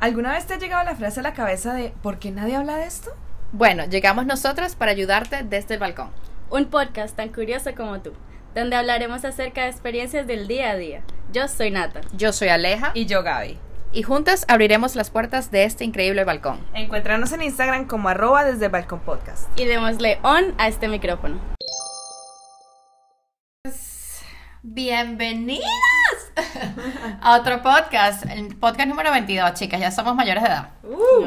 ¿Alguna vez te ha llegado la frase a la cabeza de ¿por qué nadie habla de esto? Bueno, llegamos nosotras para ayudarte desde el balcón. Un podcast tan curioso como tú, donde hablaremos acerca de experiencias del día a día. Yo soy Nata. Yo soy Aleja Y yo, Gaby. y juntas abriremos las puertas de este increíble balcón. Encuéntranos en Instagram como arroba desde el balcón podcast. Y démosle on a este micrófono. Bienvenidas a otro podcast, el podcast número 22, chicas, ya somos mayores de edad.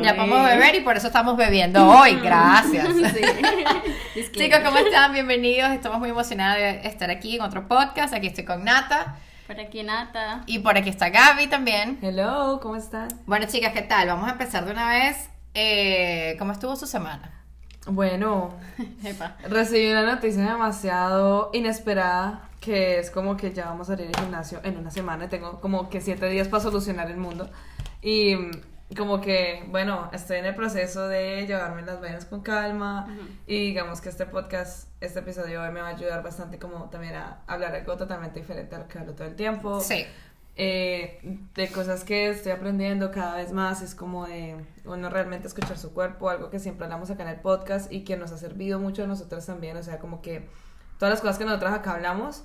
ya podemos beber y por eso estamos bebiendo hoy, gracias. Chicos, ¿cómo están? Bienvenidos, estamos muy emocionadas de estar aquí en otro podcast, aquí estoy con Nata Por aquí Nata. y por aquí está Gaby también. Hello, ¿cómo están? Bueno, chicas, ¿qué tal? Vamos a empezar de una vez. Eh, ¿Cómo estuvo su semana? Bueno, Epa. recibí una noticia demasiado inesperada que es como que ya vamos a salir al gimnasio en una semana tengo como que siete días para solucionar el mundo. Y mm, como que, bueno, estoy en el proceso de llevarme las vainas con calma y digamos que este podcast, este episodio hoy me va a ayudar bastante como también a hablar algo totalmente diferente a lo que hablo todo el tiempo. Sí. eh, de cosas que estoy aprendiendo cada vez más, es como de uno realmente escuchar su cuerpo, algo que siempre hablamos acá en el podcast y que nos ha servido mucho a nosotras también, o sea, como que todas las cosas que nosotras acá hablamos,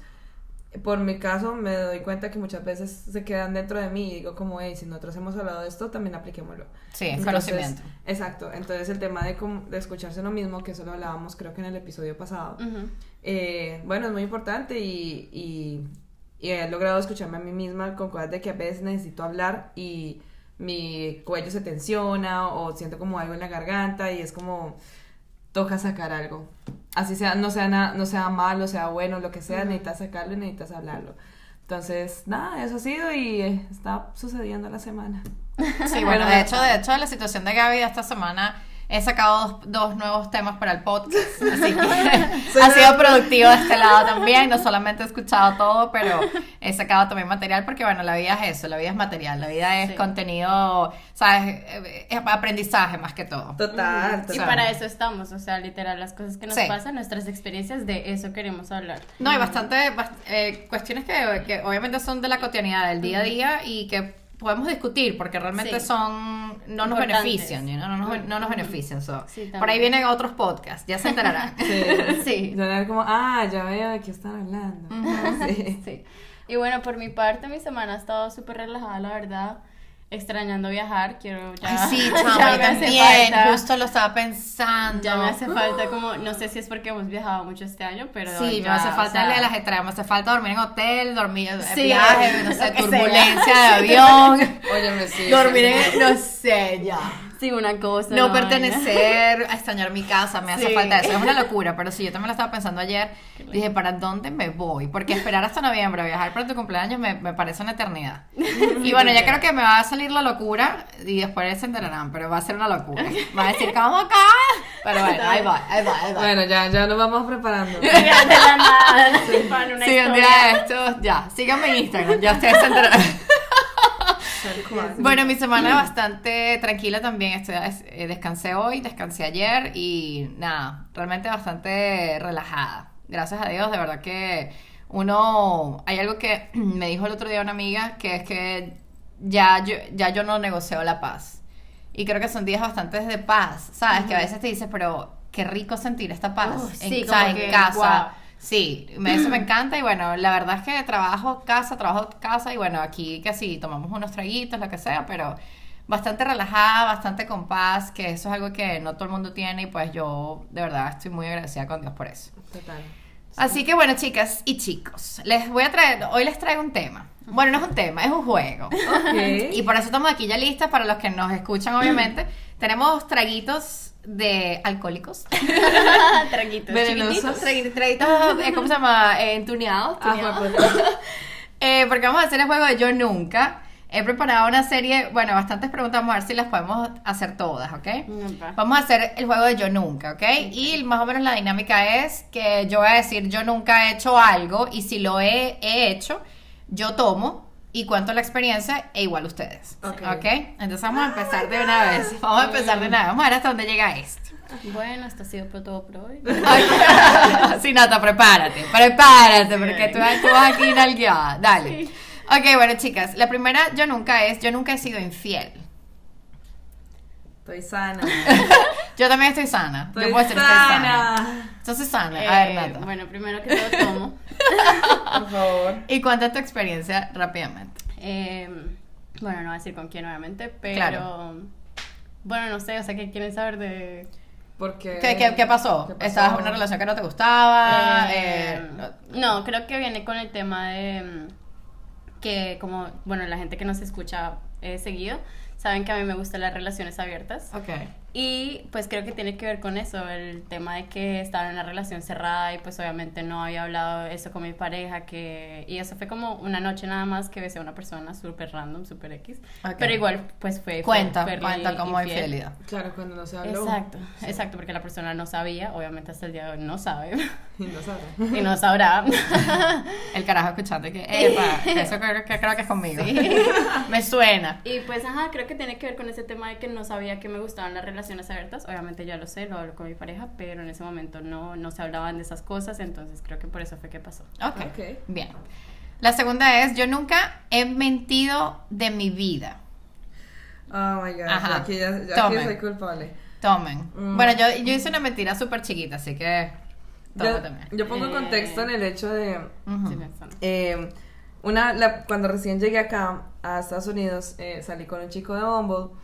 por mi caso me doy cuenta que muchas veces se quedan dentro de mí y digo como, hey, si nosotros hemos hablado de esto, también apliquémoslo. Sí, es Entonces, conocimiento. Exacto, entonces el tema de, escucharse lo mismo, que eso lo hablábamos creo que en el episodio pasado, eh, bueno, es muy importante y, y, y he logrado escucharme a mí misma con cosas de que a veces necesito hablar y mi cuello se tensiona o siento como algo en la garganta y es como toca sacar algo. Así sea, no sea, na- no sea malo, sea bueno, lo que sea, necesitas sacarlo y necesitas hablarlo. Entonces, nada, eso ha sido y eh, está sucediendo la semana. Sí, bueno, de hecho, de hecho, la situación de Gaby esta semana he sacado dos, dos nuevos temas para el podcast, así que ha sido productivo de este lado también, no solamente he escuchado todo, pero he sacado también material porque, bueno, la vida es eso, la vida es material, la vida es Sí. contenido, ¿sabes? Eh, Es aprendizaje más que todo. Total, Y total. para eso estamos, o sea, literal, las cosas que nos Sí. pasan, nuestras experiencias, de eso queremos hablar. No, hay bastante bast- eh, cuestiones que, que obviamente son de la cotidianidad, del día a día y que podemos discutir porque realmente Sí. son no nos benefician, know, no, nos- no nos benefician. so. Sí, Por ahí vienen otros podcasts, ya se enterarán. Sí. sí. Yo era como, ah, ya veo de qué están hablando. Sí. Sí. Y bueno, por mi parte, mi semana ha estado súper relajada, la verdad. Extrañando viajar, quiero ya. Ay, sí, ya chama, yo me hace también, falta. justo lo estaba pensando. Ya me hace falta como, no sé si es porque hemos viajado mucho este año, pero Sí, ya, me hace o falta sea, el ajetreo, me hace falta dormir en hotel, dormir en Sí, viaje, no sé, sea. turbulencia de avión, Óyeme, sí. dormir en, no sé, ya. Sí, una cosa. No vaina. pertenecer, a extrañar mi casa, me hace Sí. falta eso. Es una locura, pero sí, yo también lo estaba pensando ayer. Dije, ¿para dónde me voy? Porque esperar hasta noviembre, viajar para tu cumpleaños, me, me parece una eternidad. Y bueno, ya creo que me va a salir la locura y después se enterarán, pero va a ser una locura. Va a decir, ¿cómo acá? Pero bueno, ahí va, ahí va, ahí va. Bueno, ya, ya nos vamos preparando. Una Sí, un día de estos, ya, síganme en Instagram, ya ustedes se enterarán. Bueno, mi semana bastante tranquila también. Estoy, eh, descansé hoy, descansé ayer y nada, realmente bastante relajada. Gracias a Dios, de verdad que uno. Hay algo que me dijo el otro día una amiga que es que ya yo, ya yo no negocio la paz. Y creo que son días bastante de paz, ¿sabes? Que a veces te dices, pero qué rico sentir esta paz Uh, en, sí, ¿sabes? como en que, casa. Sí, me- eso me encanta y bueno, la verdad es que trabajo casa, trabajo casa y bueno, aquí que sí, tomamos unos traguitos, lo que sea, pero bastante relajada, bastante con paz, que eso es algo que no todo el mundo tiene y pues yo de verdad estoy muy agradecida con Dios por eso. Total. Así que bueno, chicas y chicos, les voy a traer, hoy les traigo un tema. Bueno, no es un tema, es un juego. Y por eso estamos aquí ya listas para los que nos escuchan, obviamente. Tenemos traguitos de alcohólicos. Traguitos Venenosos. Traguitos, traguitos, eh, ¿cómo se llama? Eh, entuneados. Ah, tuneados. pues. Eh, porque vamos a hacer el juego de Yo Nunca. He preparado una serie, bueno, bastantes preguntas, vamos a ver si las podemos hacer todas, ¿ok? Vamos a hacer el juego de Yo Nunca, ¿ok? Y más o menos la dinámica es que yo voy a decir Yo nunca he hecho algo y si lo he, he hecho, yo tomo y cuento la experiencia e igual ustedes, Ok. ¿ok? Entonces vamos a empezar de una vez, vamos a empezar de una vez, vamos a ver hasta dónde llega esto. Bueno, esto ha sido por todo por hoy. sí, Nata, prepárate, prepárate, porque tú, tú vas aquí nalgueada. Dale. Ok, bueno, chicas, la primera yo nunca es, yo nunca he sido infiel. Estoy sana. Yo también estoy sana. Estoy Yo puedo decir que estoy sana. Entonces sana. A ver, Eh, Nata. bueno, primero que todo tomo. Por favor. Y cuenta tu experiencia rápidamente. Eh, bueno, no voy a decir con quién obviamente, pero... Claro. Bueno, no sé, o sea, ¿qué quieren saber de...? Porque... ¿Qué, qué, qué pasó? ¿Qué pasó? ¿Estabas en una relación que no te gustaba? Eh, Eh, no, creo que viene con el tema de mm, que como, bueno, la gente que nos escucha eh, seguido, saben que a mí me gustan las relaciones abiertas. ok. Y pues creo que tiene que ver con eso, el tema de que estaba en una relación cerrada y pues obviamente no había hablado eso con mi pareja, que y eso fue como una noche nada más que besé a una persona súper random, súper X, Ok. pero igual pues fue... Cuenta, fue cuenta como infiel. infidelidad. Claro, cuando no se habló. Exacto, exacto, porque la persona no sabía, obviamente hasta el día de hoy no sabe Y no sabe. y no sabrá. El carajo escuchando que, epa, eso creo, que creo que es conmigo. Me suena. Y pues, ajá, creo que tiene que ver con ese tema de que no sabía que me gustaban las relaciones abiertas. Obviamente ya lo sé, lo hablo con mi pareja, pero en ese momento no, no se hablaban de esas cosas, entonces creo que por eso fue que pasó. Ok. Ok. Bien. La segunda es, yo nunca he mentido de mi vida. Oh my god. Ajá. Aquí ya, ya Tomen. aquí soy culpable. Tomen. Mm. Bueno, yo, yo hice una mentira súper chiquita, así que... Yo, yo pongo Eh. contexto en el hecho de. Me suena. eh, una, la- cuando recién llegué acá a Estados Unidos, eh, salí con un chico de Bumble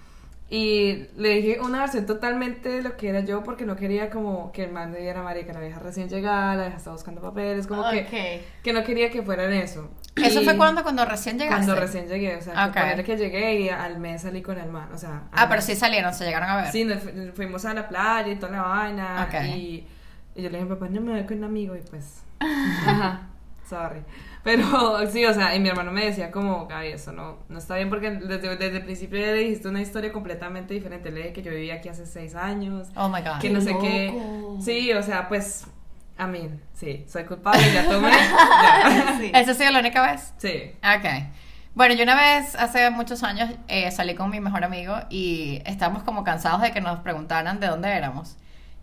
y le dije una versión totalmente de lo que era yo porque no quería como que el man me diera marica, la vieja recién llegada, la vieja estaba buscando papeles, como que, que no quería que fueran eso. ¿Eso Y fue cuando, cuando recién llegaste? Cuando recién llegué, o sea, Ok. que que llegué y al mes salí con el man, o sea. Ah, pero sí salieron, se llegaron a ver. Sí, nos fu- fuimos a la playa y toda la vaina. Ok. Y, y yo le dije, papá, no me voy con un amigo. Y pues, ajá, sorry. Pero sí, o sea, y mi hermano me decía como, Gaby, eso no, no está bien porque desde, desde el principio ya le dijiste una historia completamente diferente. Le dije que yo vivía aquí hace seis años, Oh my god. que no sé loco. qué. Sí, o sea, pues, a mí, sí, soy culpable, ya tomé. ya. Sí. ¿Esa ha sido la única vez? Sí. Ok. Bueno, yo una vez, hace muchos años, eh, salí con mi mejor amigo y estábamos como cansados de que nos preguntaran de dónde éramos.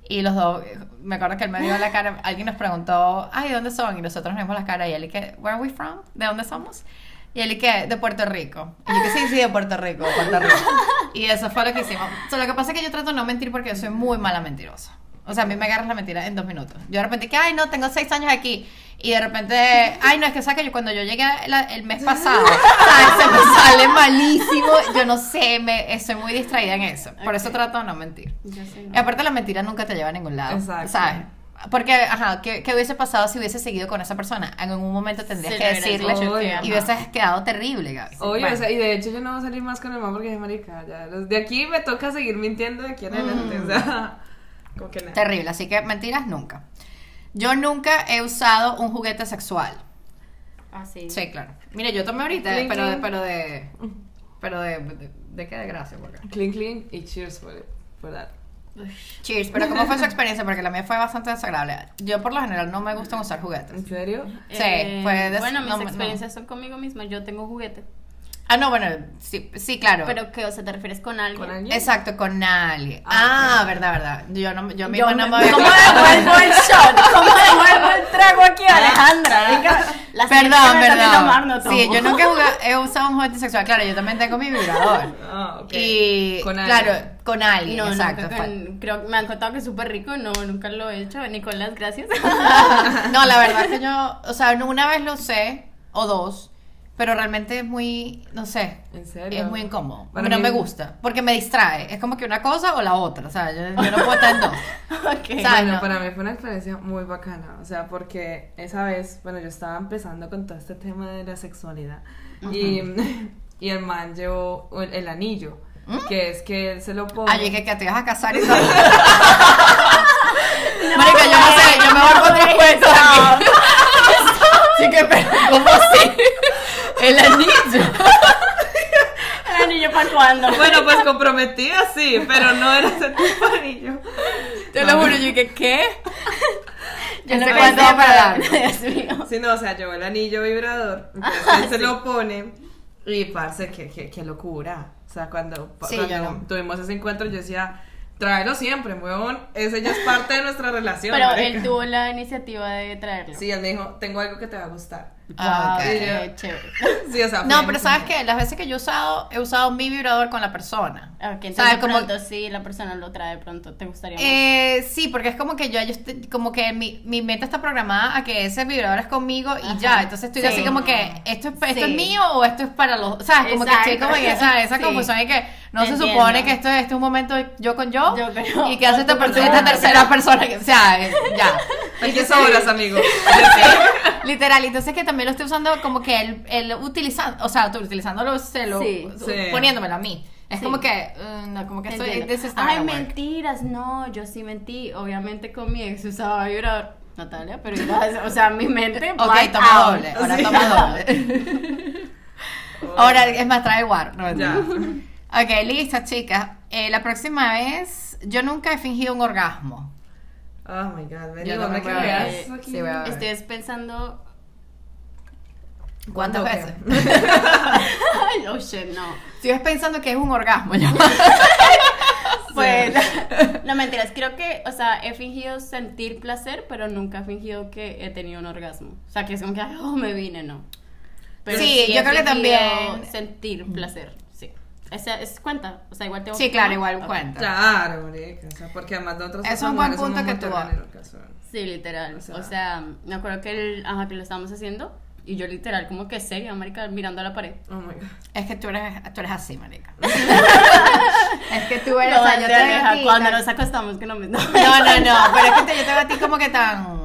Y los dos, me acuerdo que él me dio la cara, alguien nos preguntó, ay, ¿de dónde son? Y nosotros nos dimos la cara y él y que, ¿where are we from? ¿De dónde somos? Y él y que, de Puerto Rico. Y yo que sí, sí, de Puerto Rico, de Puerto Rico. Y eso fue lo que hicimos. O sea, lo que pasa es que yo trato de no mentir porque yo soy muy mala mentirosa. O sea, a mí me agarras la mentira en dos minutos. Yo de repente que, ay, no, tengo seis años aquí. Y de repente, ay, no, es que sabes que yo cuando yo llegué la- el mes pasado, ay, se me sale malísimo. Yo no sé, me, estoy muy distraída en eso. Por eso Ok. trato de no mentir. Yo sé, Y aparte la mentira nunca te lleva a ningún lado. Exacto. ¿Sabes? Porque, ajá, ¿qué, qué hubiese pasado si hubiese seguido con esa persona? En algún momento tendrías Sí, que decirle y hubieses quedado terrible, Gaby. Oye, Bueno. o sea, y de hecho yo no voy a salir más con el man porque es marica. Ya, de aquí me toca seguir mintiendo de aquí en adelante. O sea, como que nada. Terrible, así que mentiras nunca. Yo nunca he usado un juguete sexual. Ah, sí. Sí, claro. Mire, yo tomé ahorita, pero, clink. pero de. Pero de. ¿De, de qué desgracia? por acá. Clean, clean y cheers for, it, for that. Cheers, pero ¿cómo fue su experiencia? Porque la mía fue bastante desagradable. Yo, por lo general, no me gusta usar juguetes. ¿En serio? Sí, fue des- Bueno, mis no, no. experiencias son conmigo misma. Yo tengo juguete. Ah, no, bueno, sí, sí claro. Pero que, o sea, ¿te refieres con alguien? ¿Con alguien? Exacto, con alguien. Ah, Ah, verdad, verdad. Yo, no, yo Yo misma no me- me ¿Cómo devuelvo el shot? ¿Cómo devuelvo el trago aquí, Alejandra? Venga, la siguiente Perdón, perdón. tomar, no tomo. sí, yo nunca he, jugado- he usado un juguete sexual. Claro, yo también tengo mi vibrador. Ah, ok. Y Con alguien. claro, con alguien, No, exacto. nunca con- creo me han contado que es súper rico, no, nunca lo he hecho. Nicolás, gracias. No, la verdad es que yo, o sea, una vez lo usé, o dos, pero realmente es muy, no sé, ¿En serio? es muy incómodo. Para no mí- me gusta, porque me distrae. Es como que una cosa o la otra, o sea, yo, yo no puedo estar en dos. ok. ¿Sabes? Bueno, no. para mí fue una experiencia muy bacana, o sea, porque esa vez, bueno, yo estaba empezando con todo este tema de la sexualidad y, y el man llevó el, el anillo, que es que él se lo pone... Ay, que, que te vas a casar y todo. Marica, yo no sé, yo me voy con tres cuentos aquí. Así que, pero, ¿cómo así? El anillo. ¿El anillo para cuándo? Bueno, pues comprometida sí, pero no era ese tipo de anillo. Te lo juro, yo dije, ¿qué? Yo no pensé, para mío. Sí, no, o sea, llevó el anillo vibrador, entonces él se lo pone y parce, qué, qué, qué locura. O sea, cuando, Sí, cuando yo no. tuvimos ese encuentro yo decía, tráelo siempre, weón. Ese ya es parte de nuestra relación. Pero marica. él tuvo la iniciativa de traerlo. Sí, él me dijo, tengo algo que te va a gustar. Ah, Wow, ok. qué chévere. Sí, o sea, No, pero ¿sabes qué? Las veces que yo he usado, he usado mi vibrador con la persona. Ok, entonces ¿Sabes? de Como- pronto sí, la persona lo trae de pronto, ¿te gustaría más? Eh, sí, porque es como que yo, yo estoy- como que mi, mi mente está programada a que ese vibrador es conmigo y Ajá. ya. Entonces estoy Sí. así como que, ¿esto es, esto Sí. es mío o esto es para los. ¿Sabes? Como que estoy Exacto. como en esa, esa Sí. confusión y que no se Entiendo. supone que esto, este es un momento yo con yo. Yo y que hace esta, persona, esta tercera persona. Que, o sea, ya. Hay que sobras, amigos. Literal, entonces que también lo estoy usando como que él, él utilizando, o sea, tú utilizándolo, se lo, Sí. Sí. poniéndomelo a mí. Es Sí. como que, eh, no, como que estoy, Ay, mentiras, no, yo sí mentí. Obviamente con mi ex usaba vibrador. Natalia, pero igual, o sea, mi mente. Ok, toma out. doble, ahora Sí. toma doble. ahora, es más, trae war. No, Ya. Ok, listo, chicas. Eh, la próxima vez, yo nunca he fingido un orgasmo. Oh my god, vení, Yo dame también que voy a veas ver. aquí. Sí, voy a ver. Estoy pensando. ¿Cuántas ¿Cuándo veces? Ay, oh shit, no. Sigues pensando que es un orgasmo. ya. Pues, no mentiras, creo que, o sea, he fingido sentir placer, pero nunca he fingido que he tenido un orgasmo. O sea, que es como que, oh, me vine, no. Sí, he yo creo que también- Sentir placer, sí. Esa es cuenta, o sea, igual tengo Sí, que- claro, igual Ok. cuenta. Claro, marica, o sea, porque además nosotros Es otras un buen punto que tú. Sí, literal. O O sea- sea, me acuerdo que, el, ajá, que lo estábamos haciendo y yo literal como que seria, marica, mirando a la pared. Oh my god. Es que tú eres, tú eres así, marica. es que tú eres, No, o sea, yo te veo Aleja, a ti cuando tan- nos acostamos que no me... No, No, no, no, pero es que te- yo te veo a ti como que tan...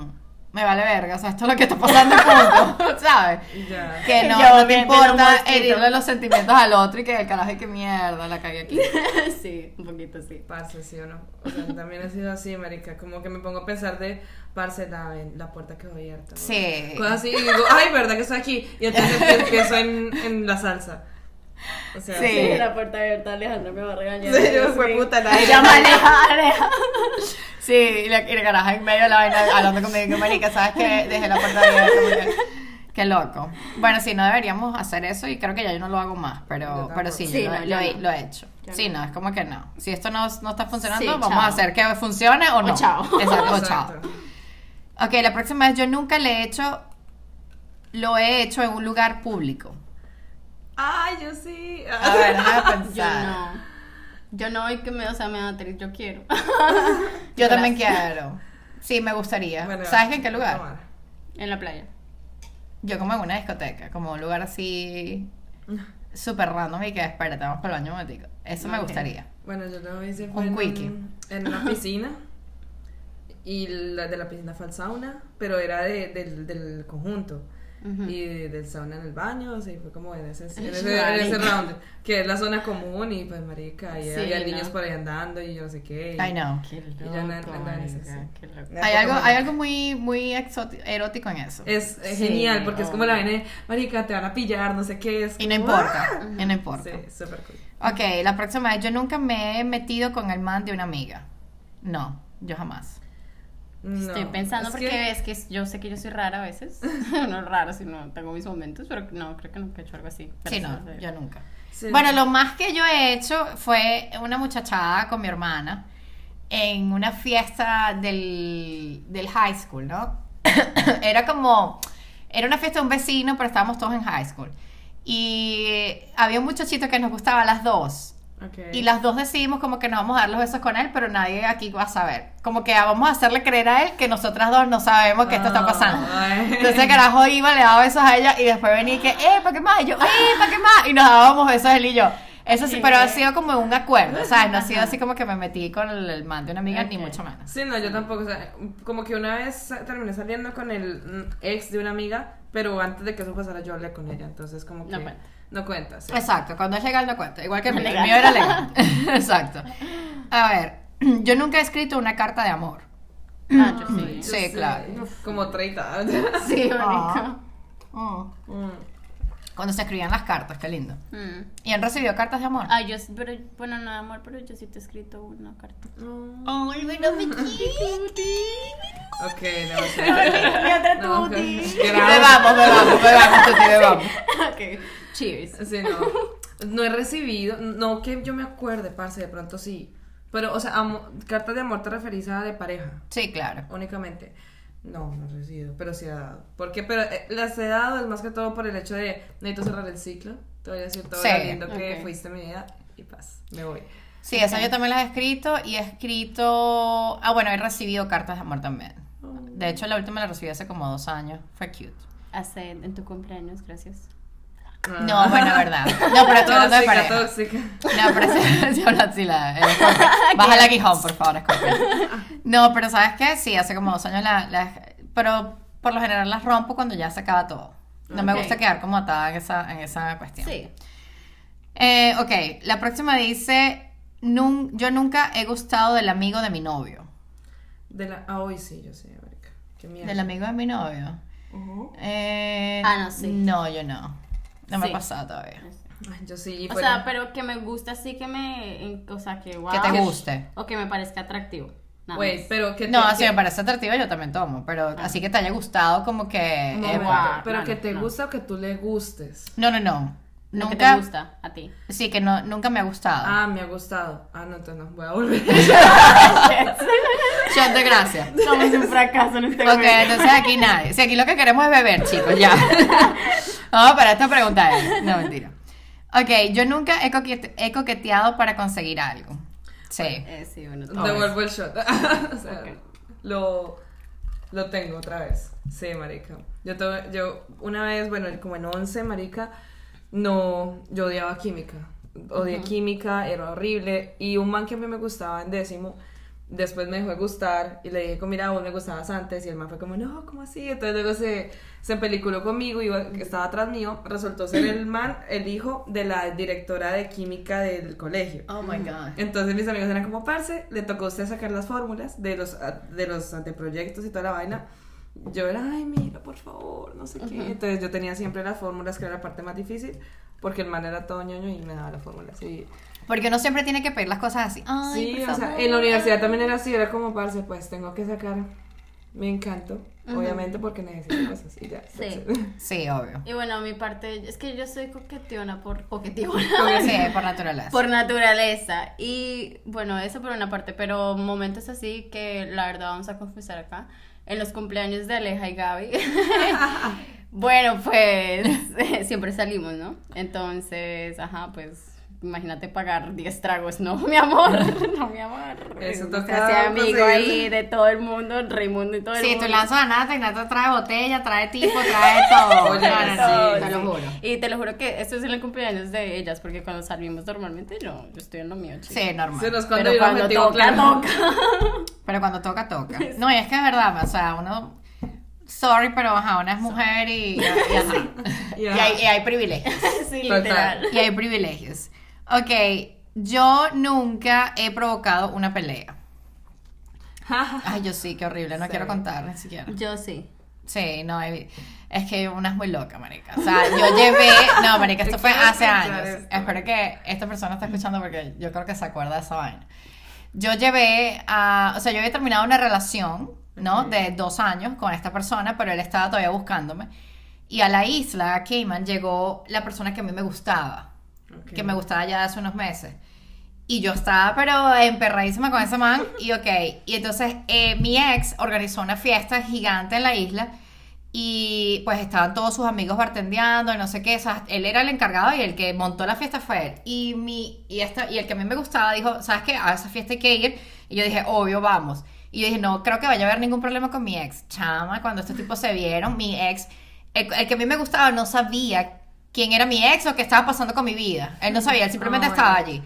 Me vale verga, o sea, esto es lo que está pasando, punto, ¿sabes? Ya. Que no, Yo no te importa herirle los sentimientos al otro y que el carajo que mierda, la cagué aquí. sí, un poquito sí. Parce, sí o no. O sea, también he sido así, marica. Como que me pongo a pensar de, parce, la, la puerta quedó abierta. ¿no? Sí. Cosas así y digo, ay, verdad que estoy aquí. Y entonces empiezo en, en la salsa. O sea, Sí. La puerta abierta, Alejandra me va a regañar. Sí, yo fue puta la Ella maneja, Aleja. Sí, y la, y la caraja en medio de la vaina hablando conmigo, que marica, ¿sabes qué? Dejé la puerta abierta. porque- Qué loco. Bueno, sí, no deberíamos hacer eso y creo que ya yo no lo hago más, pero, pero sí, Sí, yo lo, no, lo yo he, no. lo he hecho. Sí, no. no, es como que no. Si esto no, no está funcionando, Sí, vamos chao. a hacer que funcione o no. chao. Exacto, o Exacto. chao. Ok, la próxima vez yo nunca le he hecho, lo he hecho en un lugar público. Ay, yo sí. A ver, Yo pensar. no. Yo no, y que me, o sea, me da triste, yo quiero. Yo también quiero. Sí, me gustaría. Bueno, ¿Sabes en qué lugar? tomar. En la playa. Yo como en una discoteca, como un lugar así súper random y que espérate, vamos para el baño un momentico. Eso me gustaría. Bueno, yo lo hice Un fue en, un- en una piscina. Y la de la piscina fue al sauna, pero era de, del, del conjunto. Y del sauna en el baño, o sea, y fue como en ese, en Ay, ese, en ese marica. round, que es la zona común, y pues marica, y Sí, había no. niños por ahí andando, y yo no sé qué. y- I know. Qué Y no- no- es qué loco. Hay algo, hay algo muy, muy exoti- erótico en eso. Es, es Sí, genial, porque es como la vaina de, marica, te van a pillar, no sé qué. Es Y no importa. ¡ah! Y no importa. Sí, súper cool. Ok, la próxima vez. Yo nunca me he metido con el man de una amiga. No, yo jamás. No, Estoy pensando es porque que- es que yo sé que yo soy rara a veces. no rara, sino tengo mis momentos, pero no, creo que nunca he hecho algo así. Sí, no, Pero- yo nunca. Sí. Bueno, lo más que yo he hecho fue una muchachada con mi hermana en una fiesta del, del high school, ¿no? era como, era una fiesta de un vecino, pero estábamos todos en high school. Y había un muchachito que nos gustaba a las dos. Ok. Y las dos decidimos como que nos vamos a dar los besos con él, pero nadie aquí va a saber. Como que vamos a hacerle creer a él que nosotras dos no sabemos que esto está pasando. Entonces carajo iba, le daba besos a ella y después venía y que, ¡eh, para qué más! Y yo, ¡eh, para qué más! Y nos dábamos besos él y yo. Eso sí, pero ha sido como un acuerdo, ¿sabes? No ha sido así como que me metí con el, el man de una amiga, ni Ok. mucho menos. Sí, no, yo tampoco. O sea, como que una vez terminé saliendo con el mm, ex de una amiga, pero antes de que eso pasara yo hablé con ella, entonces como que No. No cuenta. sí. Exacto, cuando es legal no cuenta. Igual que el mío, el Legal. mío era legal. Exacto. A ver, yo nunca he escrito una carta de amor. Ah, yo sí. Yo Sí, sé, claro. Como 30. Sí, Ah. marica. Mm. Mm. Cuando se escribían las cartas, qué lindo. Mm. ¿Y han recibido cartas de amor? Ah, yo, pero, bueno, no, amor, pero yo sí te he escrito una carta. Ay, bueno, me Ok, no sé. Y otra No, tuti. Bebamos, bebamos, bebamos, tuti, bebamos. ok, cheers. Sí, no. No he recibido, no que yo me acuerde, parce, de pronto sí. Pero, o sea, amo- cartas de amor te referís a de pareja, Sí, claro. únicamente. No, no he recibido, pero sí he dado. ¿Por qué? Pero eh, las he dado es más que todo por el hecho de necesito cerrar el ciclo. Te voy a decir todo Sí. lo lindo que fuiste mi vida y paz, me voy. Sí, esa yo también las he escrito y he escrito... Ah, bueno, he recibido cartas de amor también. De hecho, la última la recibí hace como dos años. Fue cute. Hace en tu cumpleaños, gracias. No, bueno, verdad. No, pero estoy hablando de pareja. tóxica. No, pero sí, sí, habla así la... Scorpio. Baja la guijón, por favor, Scorpio. No, pero ¿sabes qué? Sí, hace como dos años la, la- Pero por lo general las rompo cuando ya se acaba todo. No me gusta quedar como atada en esa, en esa cuestión. Sí. Eh, ok, la próxima dice... "Nun- yo nunca he gustado del amigo de mi novio. De la... Ah, hoy sí, yo sé, marica. Qué mierda. ¿Del amigo de mi novio? Eh, Ah, no, sí. No, yo no. No me Sí. ha pasado todavía. Ay, yo sí. O fuera- sea, pero que me gusta así que me, o sea, que wow. Que te guste. O que me parezca atractivo. Nada Wait, más. pero que te... No, que- así me parece atractiva, yo también tomo, pero así que te haya gustado como que... No, eh, pero no, que te no. gusta o que tú le gustes. no, no, no. Lo que Nunca... te gusta a ti. Sí, que no, nunca me ha gustado. Ah, me ha gustado. Ah, no, entonces no, voy a volver. Shot de gracia. Somos un fracaso en este Ok, momento. entonces aquí nadie. Si aquí lo que queremos es beber, chicos, ya. Vamos para esta pregunta. es- No, mentira. Ok, yo nunca he, coquete- he coqueteado para conseguir algo. Sí. Eh, sí, bueno, todo. Devuelvo el shot. o sea, Ok. lo, lo tengo otra vez. Sí, marica. Yo, tuve- yo una vez, bueno, como en 11, marica, no, yo odiaba química. Odié química, era horrible. Y un man que a mí me gustaba en décimo, después me dejó de gustar y le dije, como, mira, vos me gustabas antes. Y el man fue como, no, ¿cómo así? Entonces luego se, se peliculó conmigo y estaba atrás mío. Resultó ser el man, el hijo de la directora de química del colegio. Oh my god. Entonces mis amigos eran como, parce, le tocó a usted sacar las fórmulas de los, de los anteproyectos y toda la vaina. Yo era, ay, mira, por favor, no sé qué. Entonces yo tenía siempre las fórmulas, que era la parte más difícil, porque el man era todo ñoño y me daba las fórmulas. Y, Porque uno siempre tiene que pedir las cosas así. Ay, sí, o sea, en la universidad también era así, era como, parce, pues tengo que sacar mi encanto, obviamente, porque necesito cosas y ya. Sí. Sí, obvio. Y bueno, mi parte, es que yo soy coquetiona por coquetiona. Sí, por naturaleza. Por naturaleza. Y bueno, eso por una parte, pero momentos así que la verdad vamos a confesar acá. En los cumpleaños de Aleja y Gaby. bueno, pues siempre salimos, ¿no? Entonces, ajá, pues imagínate pagar 10 tragos, no, mi amor. No, mi amor. Eso Se toca hacía amigo ahí de todo el mundo, Raimundo y todo el Sí, mundo. tú lanzas a Nata y Nata trae botella, trae tipo, trae todo. Oye, no, no, no, sí, te sí. lo juro. Y te lo juro que esto es en el cumpleaños de ellas, porque cuando salimos normalmente yo, yo estoy en lo mío, chicos. Sí, normal. Se nos cuando Pero cuando objetivo toca, claro. toca. Pero cuando toca, toca. No, y es que es verdad, o sea, uno. Sorry, pero ajá, una es mujer y, y ajá. Y hay, y hay privilegios. sí, literal. Y hay privilegios. Ok, yo nunca he provocado una pelea. Ay, yo sí, qué horrible, no Sí. quiero contar ni siquiera. Yo sí. Sí, no, es que una es muy loca, marica. O sea, yo llevé, no, marica, esto fue hace años. esto. Espero que esta persona esté escuchando porque yo creo que se acuerda de esa vaina. Yo llevé a, o sea, yo había terminado una relación, ¿no? De dos años con esta persona, pero él estaba todavía buscándome. Y a la isla, a Cayman, llegó la persona que a mí me gustaba, Que me gustaba ya hace unos meses. Y yo estaba, pero emperradísima con ese man. Y ok. Y entonces eh, mi ex organizó una fiesta gigante en la isla. Y pues estaban todos sus amigos bartendeando y no sé qué. O sea, él era el encargado y el que montó la fiesta fue él. Y, mi, y, esta, y el que a mí me gustaba dijo, ¿sabes qué? A esa fiesta hay que ir. Y yo dije, obvio, vamos. Y yo dije, no creo que vaya a haber ningún problema con mi ex. Chama, cuando estos tipos se vieron, mi ex, el, el que a mí me gustaba no sabía quién era mi ex o qué estaba pasando con mi vida. Él no sabía, él simplemente Ay. estaba allí.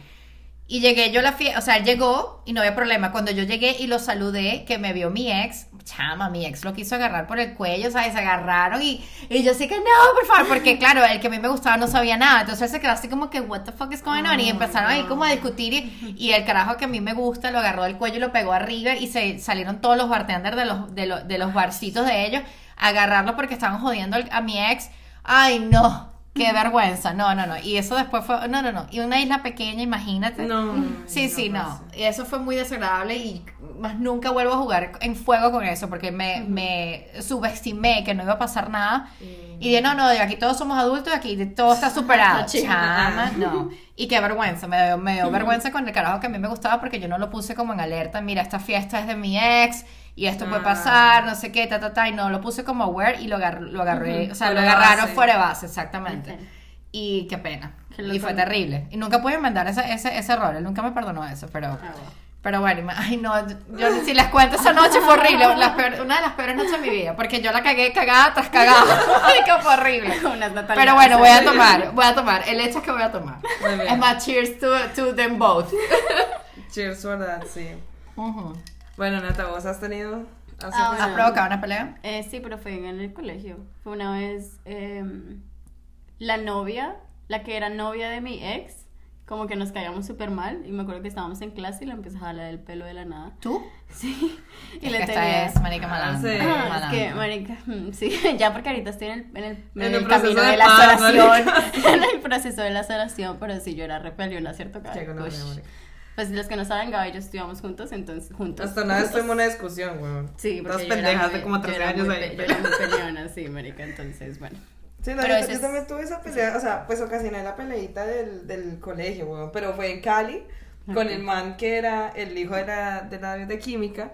Y llegué yo a la fiesta, o sea, él llegó y no había problema. Cuando yo llegué y lo saludé, que me vio mi ex, chama, mi ex lo quiso agarrar por el cuello, o sea, y se agarraron y, y yo sí que no, por favor, porque claro, el que a mí me gustaba no sabía nada. Entonces él se quedó así como que, what the fuck is going on? Y empezaron ahí como a discutir y, y el carajo que a mí me gusta lo agarró del cuello y lo pegó arriba y se salieron todos los bartenders de los, de los, de los barcitos de ellos a agarrarlo porque estaban jodiendo a mi ex. Ay, no. Qué vergüenza, no, no, no. Y eso después fue, no, no, no. Y una isla pequeña, imagínate. No. Sí, no sí, no. Y eso fue muy desagradable y más nunca vuelvo a jugar en fuego con eso porque me, me subestimé que no iba a pasar nada. Y de no, no, de aquí todos somos adultos, aquí todo está superado. Chama, no. Y qué vergüenza, me dio, me dio vergüenza con el carajo que a mí me gustaba porque yo no lo puse como en alerta. Mira, esta fiesta es de mi ex y esto puede Ah. pasar, no sé qué, ta, ta, ta. Y no, lo puse como aware y lo, agar- lo agarré, o sea, lo fuera agarraron base. fuera de base, exactamente. Y qué pena. Y fue terrible. Y nunca pude enmendar ese, ese, ese error. Él nunca me perdonó eso, pero... Ah, bueno. Pero bueno, ay no, yo si les cuento esa noche fue horrible, una de las peores noches de mi vida, porque yo la cagué cagada tras cagada, Ay, que fue horrible. Pero bueno, voy a tomar, voy a tomar, el hecho es que voy a tomar. Muy bien. Es más, cheers to, to them both. Cheers for that, sí. Ujú. Bueno, Nata, ¿vos has tenido? has- Ah, ¿Has provocado una pelea? Eh, sí, pero fue en el colegio. Fue una vez eh, la novia, la que era novia de mi ex, como que nos caíamos súper mal. Y me acuerdo que estábamos en clase y le empezó a jalar el pelo de la nada. ¿Tú? Sí. Y Es le que esta es marica Ah, malandra. sí. Ah, es que, marica, mm, sí, ya porque ahorita estoy en el, en el, en En el el proceso camino de de la paz, solación, en el proceso de la solación, pero sí, yo era ¿cierto? Qué gonorrea, Ush. marica. Pues los que no saben, Gaby y yo estudiamos juntos, entonces, juntos. Hasta vez juntos. tuvimos una discusión, weón. Sí, porque Dos pendejas de como yo 13 era años ahí. Yo era muy peleona, sí, marica, entonces, bueno. Sí, no, yo, yo también tuve esa pelea, o sea, pues ocasioné la peleita del, del colegio, weón, pero fue en Cali, con Ok. el man que era el hijo de la, de la de química,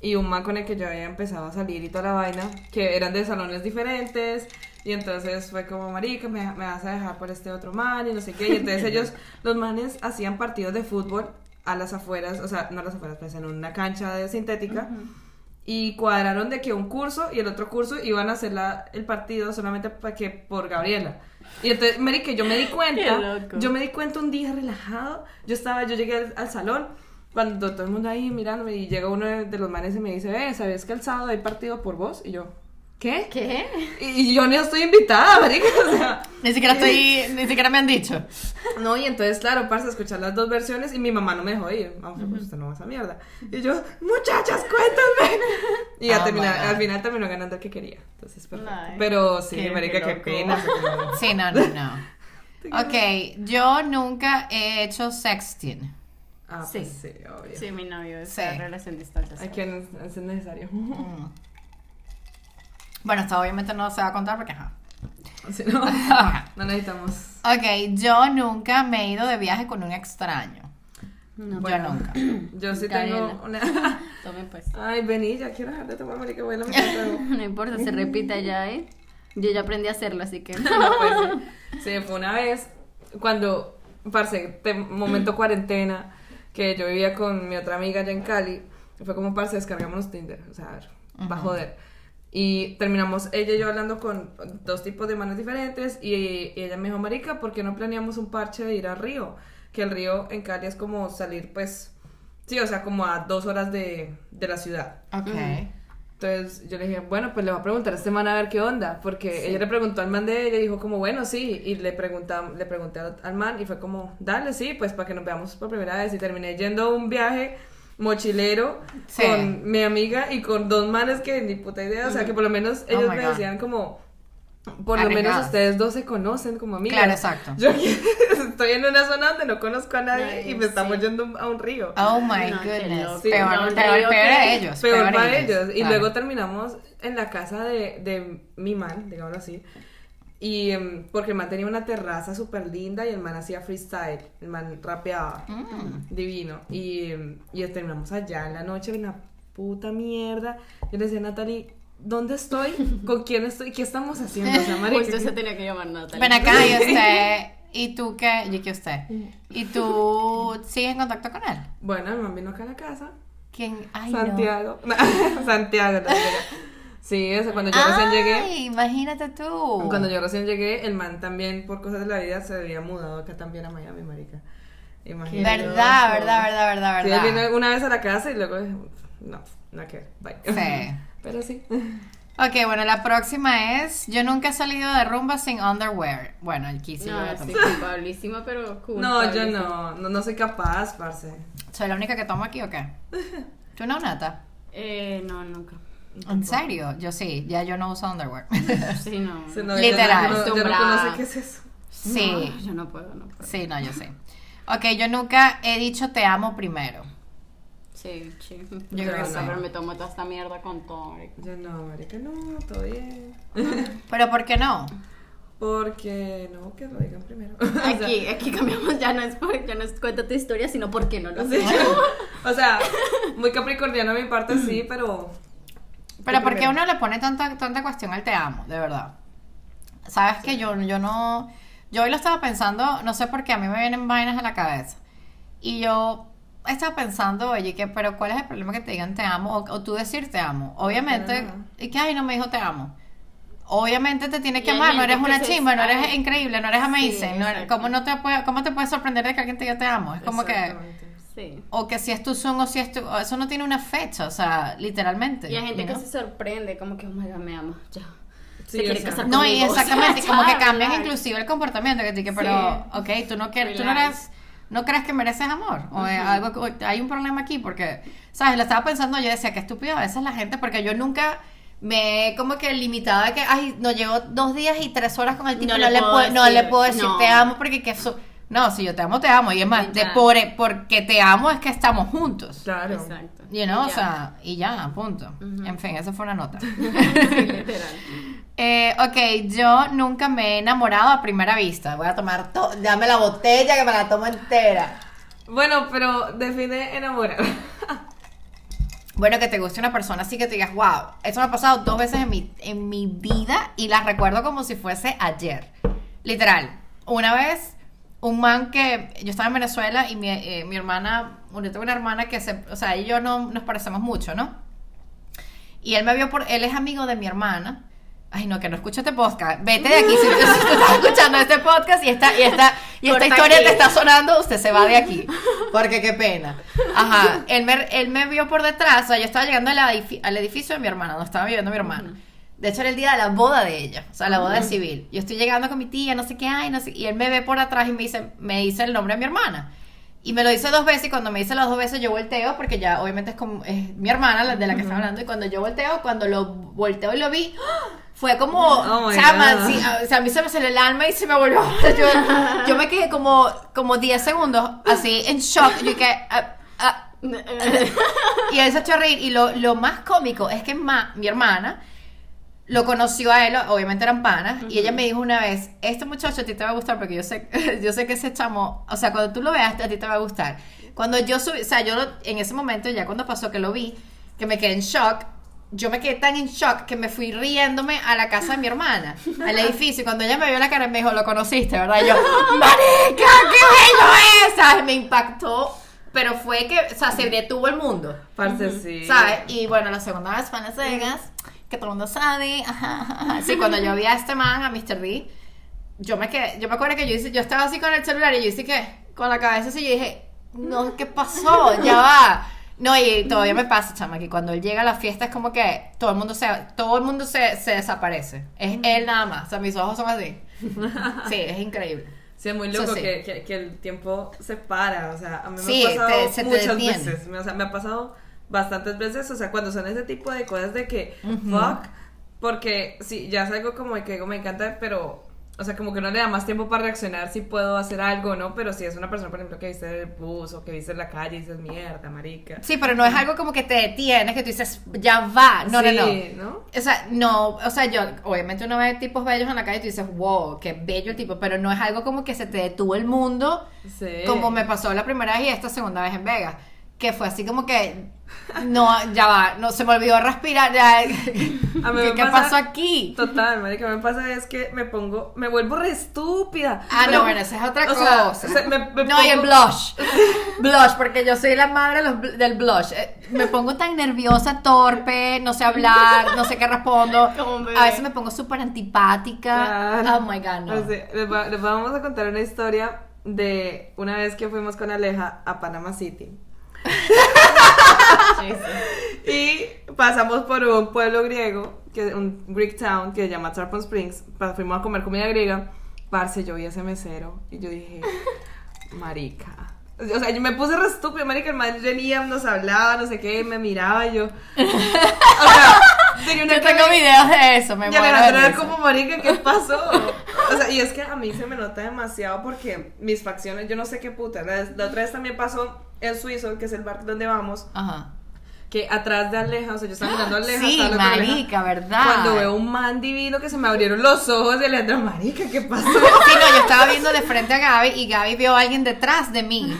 y un man con el que yo había empezado a salir y toda la vaina, que eran de salones diferentes, y entonces fue como, marica, me, me vas a dejar por este otro man, y no sé qué, y entonces ellos, los manes hacían partidos de fútbol a las afueras, o sea, no a las afueras, pues en una cancha de sintética, y cuadraron de que un curso y el otro curso iban a hacer la, el partido solamente para que por Gabriela. Y entonces, Mary, que yo me di cuenta, yo me di cuenta un día relajado, yo estaba, yo llegué al, al salón, cuando todo el mundo ahí mirándome y llega uno de, de los manes y me dice, eh, ¿sabes que el sábado hay partido por vos? Y yo, ¿qué? ¿Qué? Y, y yo no estoy invitada, marica, o sea, Ni siquiera estoy, ni siquiera me han dicho. no, y entonces, claro, para escuchar las dos versiones y mi mamá no me dejó ir. Vamos, pues usted no va a esa mierda. Y yo, muchachas, cuéntame. Y Oh, God. al final terminó ganando el que quería. Entonces, perfecto. Ay, Pero sí, qué- marica, qué pena. Sí, no, no, no. Ok, yo nunca he hecho sexting. Ah, Sí. pues sí, obvio. Sí, mi novio es Sí. relación distancia. Hay que es necesario. Mm. Bueno, esto obviamente no se va a contar porque ajá. Si no, no necesitamos. Ok, yo nunca me he ido de viaje con un extraño. No, Yo nunca. Yo sí Gabriela. tengo una. Tomen pues. Ay, vení, ya quiero dejar de tomar, marica, voy a la. No importa, se repita ya, ¿eh? Yo ya aprendí a hacerlo, así que... No, pues, sí. Fue una vez cuando, parce, te- momento cuarentena, que yo vivía con mi otra amiga allá en Cali. Fue como, parce, descargamos Tinder, o sea, va a joder. Y terminamos ella y yo hablando con dos tipos de manos diferentes. Y, y ella me dijo, Marica, ¿por qué no planeamos un parche de ir al río? Que el río en Cali es como salir, pues, sí, o sea, como a dos horas de, de la ciudad. Ok. Entonces yo le dije, bueno, pues le voy a preguntar a este man a ver qué onda, porque ella le preguntó al man de ella y dijo como, bueno, sí, y le, pregunta, le pregunté al, al man y fue como, dale, sí, pues para que nos veamos por primera vez y terminé yendo a un viaje mochilero Sí. con mi amiga y con dos manes que ni puta idea, o sea, que por lo menos Oh ellos my me God. decían como, por lo menos ustedes dos se conocen como amigas. Claro, exacto. Yo estoy en una zona donde no conozco a nadie y me estamos yendo a un río. Oh my No, goodness. Sí, peor, no, peor, creo peor que- a ellos. peor para a ellos. Y claro. luego terminamos en la casa de, de mi man, digámoslo así. Y em, porque el man tenía una terraza súper linda y el man hacía freestyle. El man rapeaba. Mm. Divino. Y, em, y terminamos allá en la noche, una puta mierda. Yo le decía a Natalie, ¿dónde estoy? ¿Con quién estoy? ¿Qué estamos haciendo? O sea, Justo se ¿qué- tenía que llamar Natalia. Ven acá y usted. ¿Y tú qué? ¿Y qué usted? ¿Y tú sigues en contacto con él? Bueno, el man vino acá a la casa. ¿Quién? Ay, no. Santiago. Santiago. no. Sí, eso, cuando yo recién llegué. Ay, imagínate tú. Cuando yo recién llegué, el man también, por cosas de la vida, se había mudado acá también a Miami, marica. Imagínate. Verdad, loco. verdad, verdad, verdad, Sí, él verdad. vino una vez a la casa y luego, no, no que, bye. Sí. Pero sí. Ok, bueno, la próxima es. Yo nunca he salido de rumba sin underwear. Bueno, aquí sí No, a sí, culpabilísima, pero No, yo no, no, no soy capaz, parce. ¿Soy la única que tomo aquí o qué? ¿Tú no, Nata? Eh, no, nunca. ¿En serio? Yo sí, ya yo no uso underwear. Sí, no. Sí, no, Literal. Yo no, yo no conozco qué es eso. Sí, No, yo no puedo, no puedo. sí, no, yo sé. Ok, yo nunca he dicho te amo primero. Sí, sí. Yo creo que sí. Pero me tomo toda esta mierda con todo. Yo no, marica, no, todo bien. Pero ¿por qué no? Porque, no, que lo digan primero. O sea, Aquí, aquí cambiamos, ya no es por, ya no es cuenta tu historia, sino porque no lo sí. sé. O sea, muy capricorniano a mi parte, sí, pero... Pero tú ¿por qué primero. uno le pone tanta, tanta cuestión al te amo? De verdad. Sabes que yo, yo no... Yo hoy lo estaba pensando, no sé por qué, a mí me vienen vainas a la cabeza. Y yo estaba pensando, oye, que, pero ¿cuál es el problema que te digan te amo? O, o tú decir te amo. Obviamente, y que, ay, no me dijo te amo. Obviamente te tiene que amar, no eres una chimba, no eres increíble, no eres amazing. Sí, no eres- exacto. ¿cómo, no te puede, ¿Cómo te puede sorprender de que alguien te diga te amo? Es como que... Sí. O que si es tu son o si es tu... Eso no tiene una fecha, o sea, literalmente. Y hay gente que se sorprende, como que, oh my god, me ama, ya. Sí, se quiere o sea, casar No, y exactamente, O sea, como que cambian inclusive el comportamiento, que te que, pero, ok, tú no quieres, tú no eres, no crees que mereces amor, o es algo, o hay un problema aquí, porque, sabes, lo estaba pensando, yo decía, qué estúpido a veces la gente, porque yo nunca me he como que limitado a que, ay, no llevo dos días y tres horas con el tipo, No no, le le, puedo puedo, no decir, le puedo decir no. te amo, porque que eso, no, si yo te amo, te amo, y es más, de Ya. por, porque te amo es que estamos juntos. Claro. Exacto. You know, o Ya. sea, y ya, punto. En fin, esa fue una nota. Sí, literal. Eh, ok, yo nunca me he enamorado a primera vista. Voy a tomar, to- dame la botella que me la tomo entera. Bueno, pero define enamorar. Bueno, que te guste una persona así que te digas, wow, esto me ha pasado dos veces en mi, en mi vida y las recuerdo como si fuese ayer. Literal. Una vez, un man que yo estaba en Venezuela y mi, eh, mi hermana, yo tengo una hermana que se, o sea, ella y yo no nos parecemos mucho, ¿no? Y él me vio por, él es amigo de mi hermana. Ay, no, que no escuche este podcast. Vete de aquí si, si tú estás escuchando este podcast y esta, y esta, y esta historia aquí. te está sonando, usted se va de aquí. Porque qué pena. Ajá. Él me, él me vio por detrás. O sea, yo estaba llegando al edificio de mi hermana, donde estaba viviendo mi hermana. De hecho, era el día de la boda de ella. O sea, la boda de civil. Yo estoy llegando con mi tía, no sé qué hay, no sé. Y él me ve por atrás y me dice, me dice el nombre de mi hermana. Y me lo dice dos veces y cuando me dice las dos veces yo volteo porque ya obviamente es, como, es mi hermana la de la que está hablando y cuando yo volteo, cuando lo volteo y lo vi, ¡ah! fue como, Oh o my sea, man, sí, o sea, a mí se me salió el alma y se me volvió, yo, yo me quedé como, como 10 segundos así en shock, yo ah, ah, y él se echó a reír y lo, lo más cómico es que ma- mi hermana lo conoció a él, obviamente eran panas, y ella me dijo una vez, este muchacho a ti te va a gustar porque yo sé, yo sé que ese chamo, o sea, cuando tú lo veas a ti te va a gustar. Cuando yo subí, o sea, yo lo- en ese momento, ya cuando pasó que lo vi, que me quedé en shock, yo me quedé tan en shock que me fui riéndome a la casa de mi hermana, al edificio, y cuando ella me vio la cara me dijo, lo conociste, ¿verdad? Y yo, marica, qué bello es, ¿sabes? Me impactó, pero fue que, o sea, se detuvo el mundo. Parce, sí. ¿Sabes? Y bueno, la segunda vez fue en Las Vegas, que todo el mundo sabe. ajá, ajá, ajá. Sí, cuando yo vi a este man, a Mr. D, yo me quedé, yo me acuerdo que yo hice, yo estaba así con el celular y yo hice que, con la cabeza así, yo dije, no, ¿qué pasó? Ya va. No, y todavía me pasa, chama, que cuando él llega a la fiesta es como que todo el mundo se, todo el mundo se, se desaparece. Es él nada más. O sea, mis ojos son así. Sí, es increíble. Sí, es muy loco sí. que, que, que el tiempo se para, o sea, a mí Sí, me ha pasado te- se muchas veces, o sea, me ha pasado bastantes veces, o sea, cuando son ese tipo de cosas de que, fuck, porque sí, ya es algo como de que digo, me encanta, pero, o sea, como que no le da más tiempo para reaccionar si puedo hacer algo, ¿no? Pero si es una persona, por ejemplo, que viste el bus o que viste en la calle y dices, mierda, marica. Sí, pero no es algo como que te detienes, que tú dices, ya va. No, no, no. Sí, ¿no? O sea, no, o sea, yo, obviamente uno ve tipos bellos en la calle y tú dices, wow, qué bello el tipo, pero no es algo como que se te detuvo el mundo, Sí. como me pasó la primera vez y esta segunda vez en Vegas, que fue así como que, no, ya va, no, se me olvidó respirar, ya, A mí ¿qué, qué pasa- pasó aquí? Total, marica, me pasa es que me pongo, me vuelvo re estúpida. Ah, Pero- no, bueno, esa es otra o sea, cosa. o sea, me- me no, y el pongo- blush. Blush, porque yo soy la madre del blush. Eh, Me pongo tan nerviosa, torpe, no sé hablar, no sé qué respondo. A veces me pongo súper antipática. Claro. Oh my god, no. O sea, les, va- les vamos a contar una historia de una vez que fuimos con Aleja a Panama City. Y pasamos por un pueblo griego, que un Greek town que se llama Tarpon Springs. Fuimos a comer comida griega. Parce, yo vi ese mesero y yo dije, marica. O sea, yo me puse re estúpida, marica. El man venía, nos hablaba, no sé qué, me miraba y yo. O sea, tenía una Yo tengo videos de eso, me Y muero de Alejandra era como, marica, ¿qué pasó? O sea, y es que a mí se me nota demasiado porque mis facciones, yo no sé qué puta. La, la otra vez también pasó el suizo, que es el bar donde vamos, Ajá. que atrás de Aleja, o sea, yo estaba mirando a Aleja. Sí, Aleja, marica, ¿verdad? Cuando veo un man divino que se me abrieron los ojos de Leandro, marica, ¿qué pasó? Sí, no, yo estaba viendo de frente a Gaby y Gaby vio a alguien detrás de mí.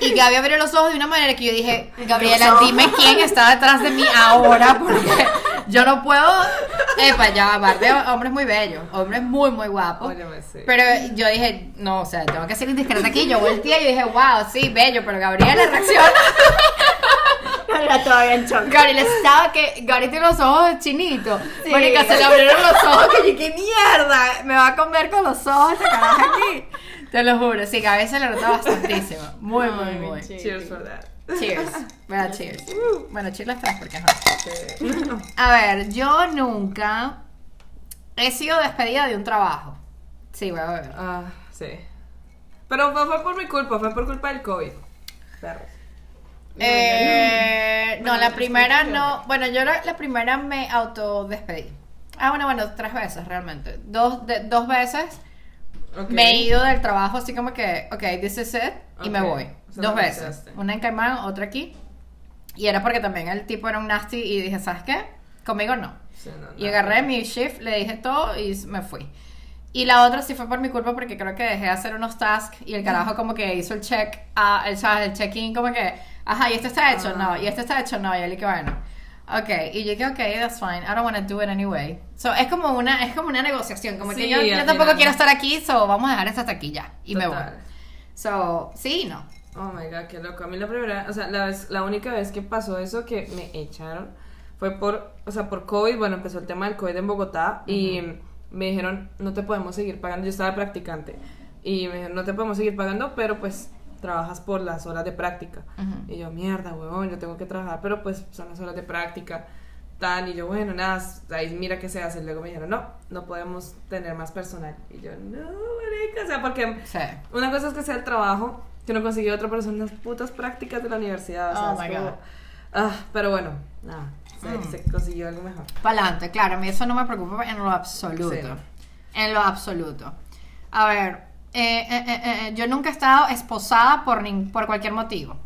Y Gaby abrió los ojos de una manera que yo dije, Gabriela, dime quién está detrás de mí ahora, porque yo no puedo. Epa, ya, bar de hombres muy bellos, hombres muy, muy guapos. Óyeme, sí. Pero yo dije, no, o sea, tengo que ser indiscreta aquí. Yo volteé y dije, wow, sí, bello, pero Gabriela reacciona. Era todavía en shock. Gabriela estaba que. Gabriela tiene los ojos chinitos. Sí. Mónica se le abrieron los ojos. Que yo, qué mierda. Me va a comer con los ojos esta caraja aquí. Te lo juro. Sí, Gaby se le nota bastantísimo. Muy, muy, muy. sí. Cheers for that. Cheers. Bueno, cheers. Bueno, cheers las tres porque ajá. A ver, yo nunca he sido despedida de un trabajo. Sí, voy a ver. Ah, sí. Pero fue, fue por mi culpa, fue por culpa del COVID. Perros. Eh, no, la primera no. Bueno, yo la, la primera me autodespedí. Ah, bueno, bueno, tres veces realmente. Dos, de- dos veces me he ido del trabajo así como que, ok, this is it, y me Ok. voy. Dos veces. pensaste. Una en Caimán, otra aquí. Y era porque también el tipo era un nasty y dije, ¿sabes qué? Conmigo no. Sí, no, Y agarré mi shift, le dije todo y me fui. Y la otra sí fue por mi culpa porque creo que dejé de hacer unos tasks y el carajo como que hizo el check, ah, el, ¿sabes? el check-in como que, ajá, y este está hecho, no, y este está hecho, no, y él que bueno. Ok, y yo que ok, that's fine, I don't want to do it anyway. So, es como una, es como una negociación, como que Sí, yo, yo al tampoco quiero estar aquí, so vamos a dejar esto hasta aquí ya, y me voy. Total. So, sí, y no. Oh my god, qué loco. A mí la primera, o sea, la, vez, la única vez que pasó eso que me echaron fue por, o sea, por COVID. Bueno, empezó el tema del COVID en Bogotá y me dijeron, no te podemos seguir pagando. Yo estaba practicante y me dijeron, no te podemos seguir pagando, pero pues trabajas por las horas de práctica. Ujú. Y yo, mierda, huevón, yo tengo que trabajar, pero pues son las horas de práctica. Tal, y yo, bueno, nada, ahí mira qué se hace. Y luego me dijeron, no, no podemos tener más personal. Y yo, no, marica, o sea, porque Sí. una cosa es que sea el trabajo, que no consiguió otra persona las putas prácticas de la universidad. O sea, Oh es my como- God. Ah, pero bueno, nada, se, Mm. se consiguió algo mejor. Pa'lante, claro, a mí eso no me preocupa en lo absoluto. Sí. En lo absoluto. A ver, eh, eh, eh, eh, yo nunca he estado esposada por, nin- por cualquier motivo.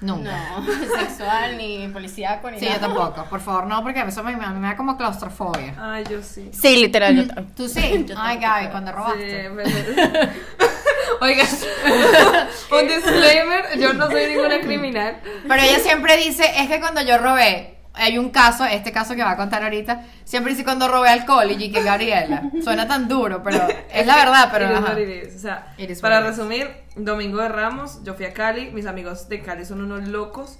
Nunca. No, sexual, ni policíaco, ni Sí, yo nada. tampoco, por favor, no, porque eso me, me- me da como claustrofobia. Ay, yo sí. Sí, literal, yo también. ¿Tú sí? Yo Ay, Gaby, pero- cuando Sí, robaste. pero- Oiga, un disclaimer, yo no soy ninguna criminal. Pero ella siempre dice, es que cuando yo robé, hay un caso, este caso que va a contar ahorita, siempre dice cuando robé alcohol y que Gabriela. Suena tan duro, pero es la verdad, pero... It is ajá. what it is. O sea, It is para what it is. resumir, domingo de Ramos, yo fui a Cali, mis amigos de Cali son unos locos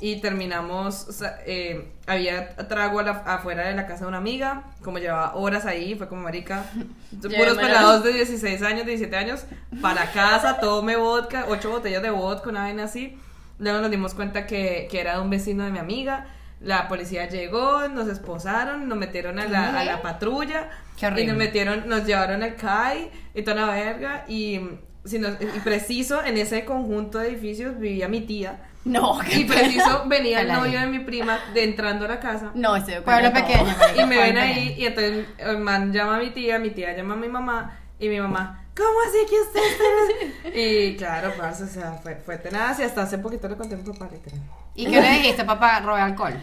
y terminamos, o sea, eh, había trago a la- afuera de la casa de una amiga, como llevaba horas ahí, fue como marica, puros pelados de 16 años, 17 años, para casa, tome vodka, ocho botellas de vodka, una vaina así, luego nos dimos cuenta que, que era de un vecino de mi amiga, la policía llegó, nos esposaron, nos metieron a la, a la patrulla, y nos metieron, nos llevaron al CAI y toda la verga. Y, si nos- y preciso, en ese conjunto de edificios vivía mi tía. No, Y preciso venía el novio de mi prima de entrando a la casa. No, se dio Pueblo cuenta de todo. pequeño. Y me ven pueblo ahí y entonces el man llama a mi tía, mi tía llama a mi mamá y mi mamá, ¿cómo así que usted? Y claro, parce, o sea, fue, fue tenaz y hasta hace poquito le conté a mi papá, literal. ¿Y qué le dijiste, papá? Robé alcohol.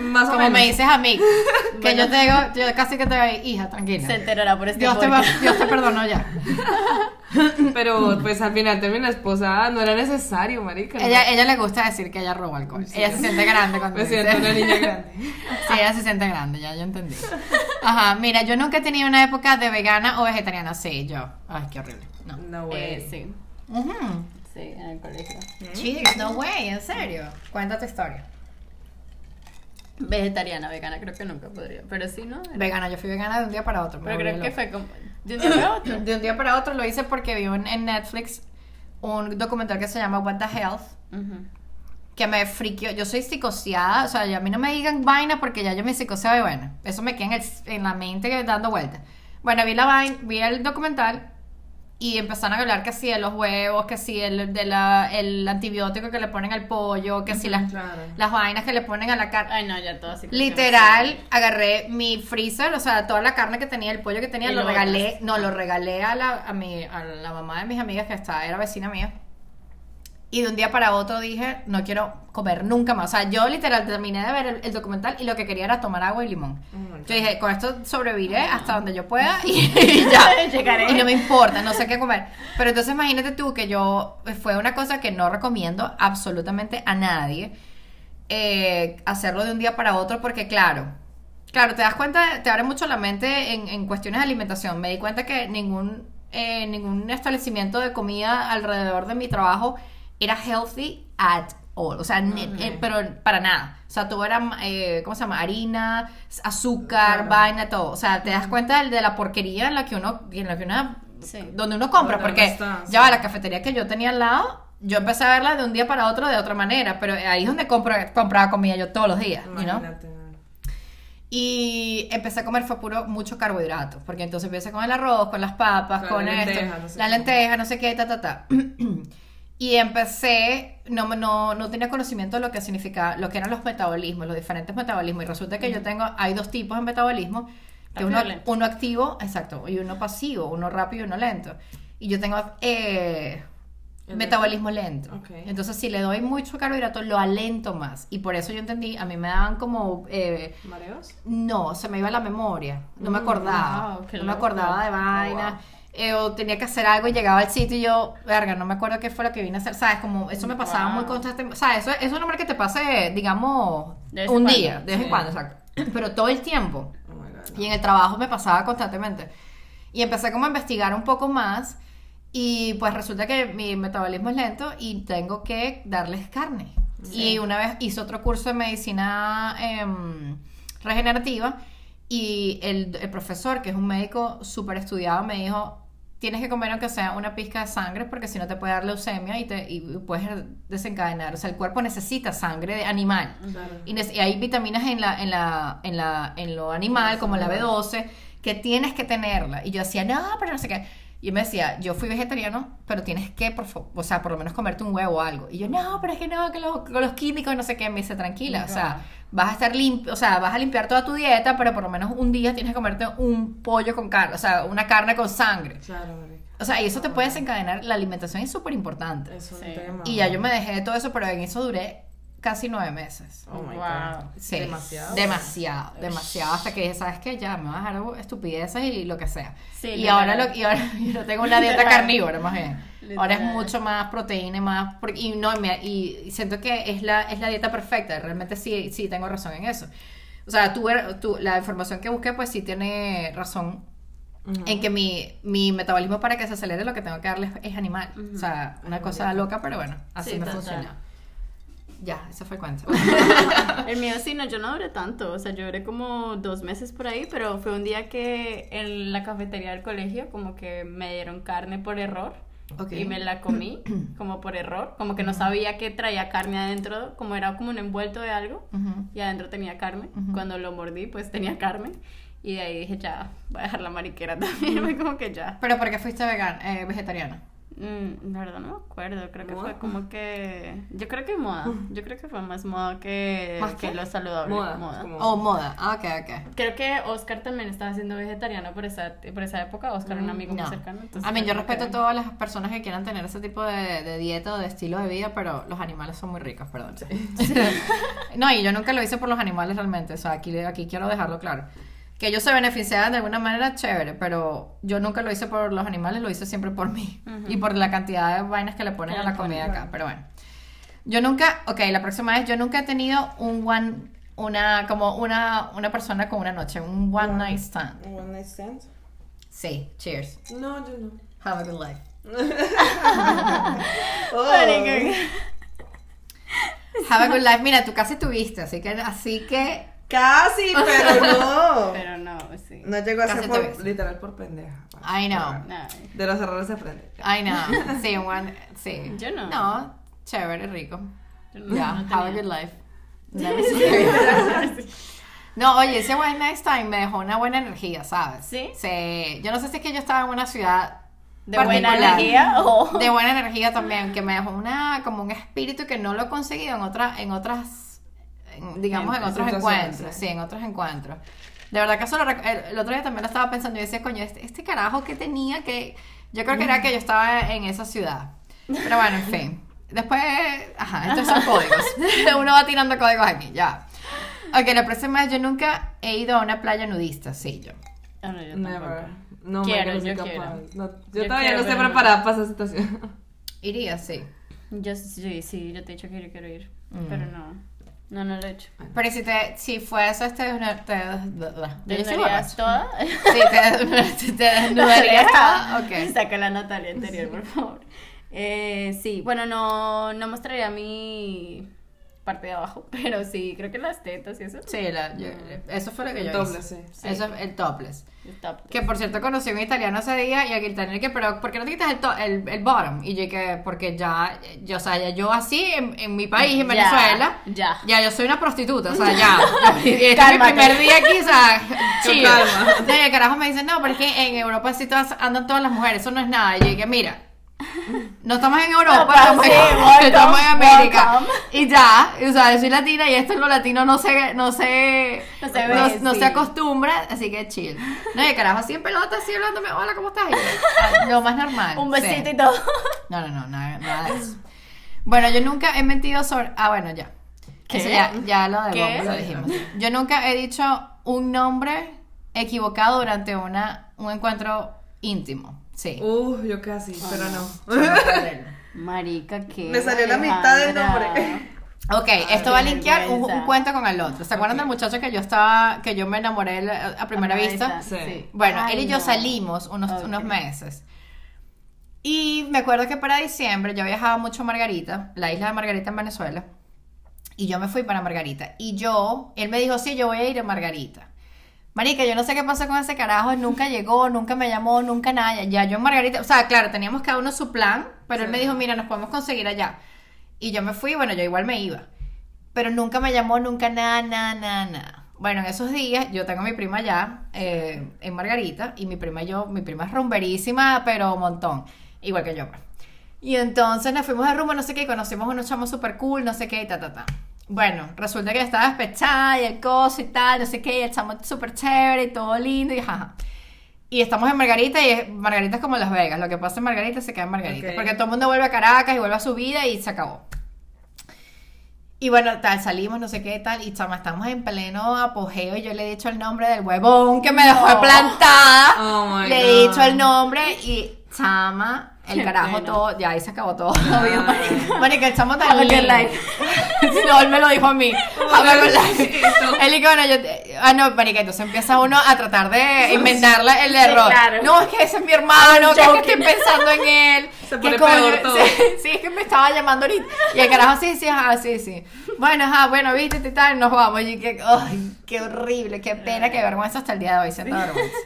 Más o Como menos. me dices a mí, que yo te digo, yo casi que te digo, hija, tranquila. Se enterará por este Dios te. Dios te perdonó ya. Pero pues al final terminó esposada, no era necesario, marica. ¿no? Ella, ella le gusta decir que ella robó alcohol. Sí. Ella se siente grande cuando Me dice. siento una niña grande. Sí, ella se siente grande, ya yo entendí. Ajá, mira, yo nunca he tenido una época de vegana o vegetariana. Sí, yo. Ay, qué horrible. No. No way. Eh, sí, Ujú. sí, en el colegio. Cheers, no way, en serio. Cuenta tu historia. Vegetariana, vegana, creo que nunca podría. Pero sí, ¿no? Vegana, yo fui vegana de un día para otro. Pero creo que fue como. De un día para otro. De un día para otro lo hice porque vi un- en Netflix un documental que se llama What the Health. Que me friqueó. Yo soy psicoseada, o sea, ya a mí no me digan vaina porque ya yo me psicoseo y bueno, eso me queda en, el- en la mente dando vueltas. Bueno, vi la vaina, vi el documental y empezaron a hablar que si de los huevos, que si el, de la, el antibiótico que le ponen al pollo, que si las, claro. las vainas que le ponen a la carne. Ay, no, ya todo así. Literal, agarré mi freezer, o sea, toda la carne que tenía, el pollo que tenía, Y lo lo regalé, no, lo regalé a la, a, mi, a la mamá de mis amigas que estaba, era vecina mía. Y de un día para otro dije, no quiero comer nunca más. O sea, yo literal terminé de ver el, el documental y lo que quería era tomar agua y limón. Oh. Yo dije, con esto sobreviviré hasta donde yo pueda y, y ya. Llegaré. Y no me importa, no sé qué comer. Pero entonces imagínate tú que yo, fue una cosa que no recomiendo absolutamente a nadie eh, hacerlo de un día para otro porque claro, claro, te das cuenta, te abre mucho la mente en, en cuestiones de alimentación. Me di cuenta que ningún, eh, ningún establecimiento de comida alrededor de mi trabajo era healthy at all. O sea, eh, pero para nada. O sea, todo era, eh, ¿cómo se llama? Harina, azúcar, Claro. vaina, todo. O sea, te das cuenta de, de la porquería en la que uno, en la que uno, Sí. donde uno compra. Porque está, ya sí. la cafetería que yo tenía al lado, yo empecé a verla de un día para otro de otra manera. Pero ahí es donde compro, compraba comida yo todos los días? Imagínate. Y empecé a comer fue puro mucho carbohidratos, porque entonces empecé con el arroz, con las papas, Claro, con la esto, lenteja, no sé la lenteja, no sé qué, ta, ta, ta. Y empecé, no, no, no tenía conocimiento de lo que significaba, lo que eran los metabolismos, los diferentes metabolismos. Y resulta que yo tengo, hay dos tipos de metabolismo, que uno, uno activo, exacto, y uno pasivo, uno rápido y uno lento. Y yo tengo eh, ¿El metabolismo lento. Ok. Entonces, si le doy mucho carbohidrato, lo alento más. Y por eso yo entendí, a mí me daban como... eh, ¿Mareos? no, se me iba la memoria. No me Mm, acordaba. wow, qué no me acordaba de vaina. Eh, o tenía que hacer algo y llegaba al sitio y yo, verga, no me acuerdo qué fue lo que vine a hacer. ¿Sabes? Como eso me pasaba Wow. muy constantemente. ¿Sabes? Eso, eso es normal que te pase, digamos, De un cuando. día, de vez en cuando, exacto. Pero todo el tiempo. Oh my God. Y en el trabajo me pasaba constantemente. Y empecé como a investigar un poco más. Y pues resulta que mi metabolismo es lento y tengo que darles carne. Y una vez hice otro curso de medicina em, regenerativa y el, el profesor, que es un médico súper estudiado, me dijo, tienes que comer aunque sea una pizca de sangre porque si no te puede dar leucemia y, te, y puedes desencadenar. O sea, el cuerpo necesita sangre de animal. Claro. Y, nece- y hay vitaminas en la, en la, en la, en lo animal, como la B12, que tienes que tenerla. Y yo decía, no, pero no sé qué. Y me decía, yo fui vegetariano, pero tienes que, por o sea, por lo menos comerte un huevo o algo. Y yo, no, pero es que no, que los, con los químicos y no sé qué. Me dice, tranquila, o sea, vas a estar limpio, o sea, vas a limpiar toda tu dieta, pero por lo menos un día tienes que comerte un pollo con carne, o sea, una carne con sangre. Claro. O sea, y eso te puede desencadenar, la alimentación es súper importante. Es un Sí. tema. Y ya yo me dejé de todo eso, pero en eso duré casi nueve meses. Oh my Wow. God. Sí, Demasiado. demasiado, demasiado, hasta que dije, ¿sabes qué? Ya, me voy a dejar estupideces y lo que sea. Sí, y, literal. ahora lo, y ahora yo no tengo una dieta carnívora, más bien. Ahora es mucho más proteína y más... y, no, y me- y siento que es la, es la dieta perfecta, realmente sí, sí tengo razón en eso. O sea, tú, tú- la información que busqué, pues sí tiene razón en que mi, mi metabolismo para que se acelere lo que tengo que darles es animal. O sea, una cosa loca, pero bueno, así Sí, me funciona. Ya, eso fue el cuento. El mío sí, no, yo no duré tanto, o sea, yo duré como dos meses por ahí, pero fue un día que en la cafetería del colegio como que me dieron carne por error Ok. y me la comí como por error, como que no sabía que traía carne adentro, como era como un envuelto de algo Ujú. y adentro tenía carne, Ujú. cuando lo mordí pues tenía carne y de ahí dije ya, voy a dejar la mariquera también, fue como que ya. Pero ¿por qué fuiste vegan, eh, vegetariana? Mm, la verdad no me acuerdo, creo que ¿Moda? fue como que... Yo creo que moda, yo creo que fue más moda que, ¿Más que lo saludable. Moda, moda. como- Oh, moda. Ah, ok, ok. Creo que Oscar también estaba siendo vegetariano por esa, por esa época, Oscar un amigo No. muy cercano. entonces A mí, yo respeto a todas las personas que quieran tener ese tipo de, de dieta o de estilo de vida, pero los animales son muy ricos, perdón. no, y yo nunca lo hice por los animales realmente, o sea, aquí, aquí quiero dejarlo claro. Que ellos se beneficiaban de alguna manera, chévere, pero yo nunca lo hice por los animales, lo hice siempre por mí. Ujú. Y por la cantidad de vainas que le ponen Que a la comida acá, claro. pero bueno. Yo nunca, ok, la próxima vez, yo nunca he tenido un one, una, como una, una persona con una noche, un one night stand. Un One night stand. Sí, cheers. No, yo no. Have a good life. Oh. Have a good life. Mira, tú casi tuviste, así que, así que, Casi, pero no. Pero no, sí. No llegó a Casi ser por, literal por pendeja. I know. No, De los errores se aprende. I know. Sí, one, sí. Yo no. No, chévere, rico. yo no- have a good life. No, oye, ese One Night Time me dejó una buena energía, ¿sabes? ¿Sí? Sí. Yo no sé si es que yo estaba en una ciudad ¿De buena energía o...? De buena energía también, que me dejó una, como un espíritu que no lo he conseguido en, otra, en otras, digamos, en En otros encuentros. sí. Sí, en otros encuentros. De verdad que eso lo el, el otro día también lo estaba pensando y decía, coño, este, este carajo que tenía que... Yo creo que era que yo estaba en esa ciudad. Pero bueno, en fin. Después, ajá, estos son códigos. Uno va tirando códigos aquí, ya. Ok, la próxima vez yo nunca he ido a una playa nudista, sí, yo. Ah, no, yo Never. No, Quiero, yo capaz. quiero. No, yo, Yo todavía quiero, no estoy no. preparada para esa situación. Iría, sí. Yo sí, sí, yo te he dicho que yo quiero ir, Mm. pero no, no, no lo he hecho. Pero si te, si este, una- te, ¿Te yo soy desnudarías toda? Sí, te, te desnudarías toda. Ok. Saca la Natalia anterior, por favor. Eh, sí, bueno, no, no mostraría mi parte de abajo, pero sí, creo que las tetas y eso. Sí, la- yo- eso fue lo que El yo topless, hice. sí. Eso es el topless. Está- Que por cierto conocí a un italiano ese día y el italiano que, pero ¿por qué no te quitas el, to- el, el bottom? Y yo que, porque ya, yo, o sea, ya yo así en, en mi país, en Ya, Venezuela, ya. ya yo soy una prostituta, o sea, ya. y este es mi primer día aquí, o sea. Entonces, el carajo me dice, no, pero es que en Europa sí todas, andan todas las mujeres, eso no es nada. Y yo dije, mira, no estamos en Europa, Opa, estamos, sí, en, estamos en América. welcome. Y ya, o sea, yo soy latina y esto en lo latino no se, no se, No se no, ve, no sí. se acostumbra, así que chill. No, y carajo así en pelota, así hablándome, hola, ¿cómo estás? Y lo más normal. Un sí. besito y todo. No, no, no, nada, nada de eso. Bueno, yo nunca he mentido sobre. Ah, bueno, ya. ¿Qué? Eso ya, ya lo de ¿Qué? Bob, lo dijimos. Yo nunca he dicho un nombre equivocado durante una, un encuentro íntimo. Sí. Uh, yo casi, pero no. Marica, ¿qué? Me salió la mitad del nombre. Ok, esto va a linkear un, cuento con el otro. ¿Se acuerdan del muchacho que yo estaba, que yo me enamoré a primera vista? Sí. Bueno, Ay, él y yo no. salimos unos, unos meses. Y me acuerdo que para diciembre yo viajaba mucho a Margarita, la isla de Margarita en Venezuela. Y yo me fui para Margarita. Y yo, él me dijo, sí, yo voy a ir a Margarita. Marica, yo no sé qué pasó con ese carajo, nunca llegó, nunca me llamó, nunca nada. Ya yo en Margarita, o sea, claro, teníamos cada uno su plan, pero él me dijo, mira, nos podemos conseguir allá. Y yo me fui, bueno, yo igual me iba. Pero nunca me llamó, nunca nada, nada, nada, nada. Bueno, en esos días yo tengo a mi prima allá, eh, en Margarita, y mi prima y yo, mi prima es rumberísima, pero un montón, igual que yo. pues. Y entonces nos fuimos de rumbo, no sé qué, y conocimos unos chamos súper cool, no sé qué, y ta, ta, ta. Bueno, resulta que yo estaba despechada y el coso y tal, no sé qué, y el chamo súper chévere y todo lindo, y jaja. Y estamos en Margarita y Margarita es como Las Vegas. Lo que pasa en Margarita se queda en Margarita. Porque todo el mundo vuelve a Caracas y vuelve a su vida y se acabó. Y bueno, tal, salimos, no sé qué, tal, y chama, estamos en pleno apogeo y yo le he dicho el nombre del huevón que me dejó plantada. Oh my le he dicho el nombre y chama, el Qué carajo pena. todo, ya ahí se acabó todo. Ah. Marica, el chamo tan lindo. life. no, él me lo dijo a mí. Él dijo, bueno, yo te- Ah, no, marica, entonces empieza uno a tratar de inventarle el error. claro. No, es que ese es mi hermano, que es que estoy pensando en él. Se ¿Qué pone peor todo. Sí, sí, es que me estaba llamando ahorita. Y el carajo, sí, sí, ajá, sí, sí. Bueno, ajá, bueno, viste, y tal, nos vamos. Y que, ay, qué horrible, qué pena, qué vergüenza hasta el día de hoy, siento vergüenza.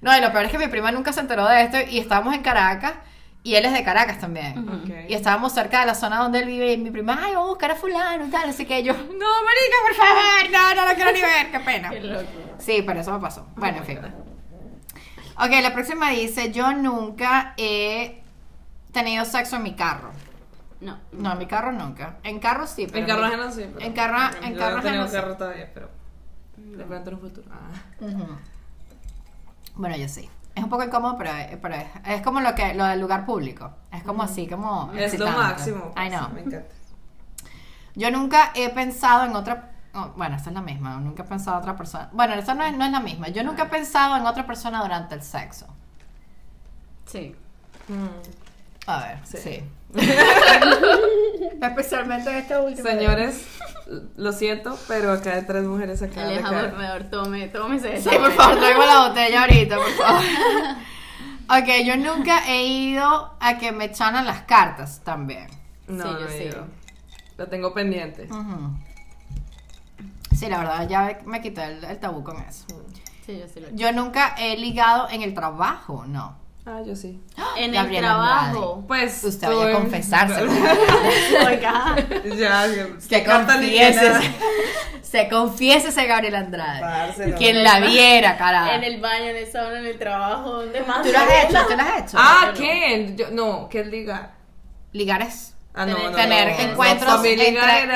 No, y lo peor es que mi prima nunca se enteró de esto y estábamos en Caracas y él es de Caracas también. Ok. Y estábamos cerca de la zona donde él vive y mi prima, ay, vamos a buscar a fulano y tal, así que yo, no, marica, por favor, no, no lo quiero ni ver, qué pena. Qué loco. Sí, pero eso me pasó. Bueno, en fin. Ok, la próxima dice, yo nunca he tenido sexo en mi carro. No. No, en mi carro nunca. En carro sí, pero... En carro ajeno sí. pero- En carro, en Yo carro no tengo ajeno sí. carro todavía, pero. De pronto en un futuro. Ah. Bueno, yo sí. Es un poco incómodo, pero, pero es, es como lo que lo del lugar público. Es como así, como Es lo máximo. Ay, pues, no. Me encanta. Yo nunca he pensado en otra. oh, bueno, esta es la misma. Nunca he pensado en otra persona. Bueno, esta no es, no es la misma. Yo nunca he pensado en otra persona durante el sexo. Sí. Mm. A ver, Sí. sí. Especialmente en este último. Señores, lo siento, pero acá hay tres mujeres acá. de Aleja, cara. por favor, tome, tómese Sí, por favor, traigo la botella ahorita, por favor. Ok, yo nunca he ido a que me echaran las cartas también. No, Sí, sí. Lo tengo pendiente. Ujú. Sí, la verdad, ya me quité el, el tabú con eso. Sí, yo sí lo Yo nunca he ligado en el trabajo, no. Ah, yo sí. En el trabajo. Pues. Usted vaya a confesarse. Oiga. ya, Que confieses. nada. Se confiese ese Gabriel Andrade. Quien la viera, carajo. En el baño, en el sauna, en el trabajo, donde más. ¿Tú lo has hecho? ¿Tú lo has hecho? Ah, yo no. ¿qué? Yo- no, ¿qué es ligar? Ligar es Ah, no, Tener- no, tener no, no. encuentros,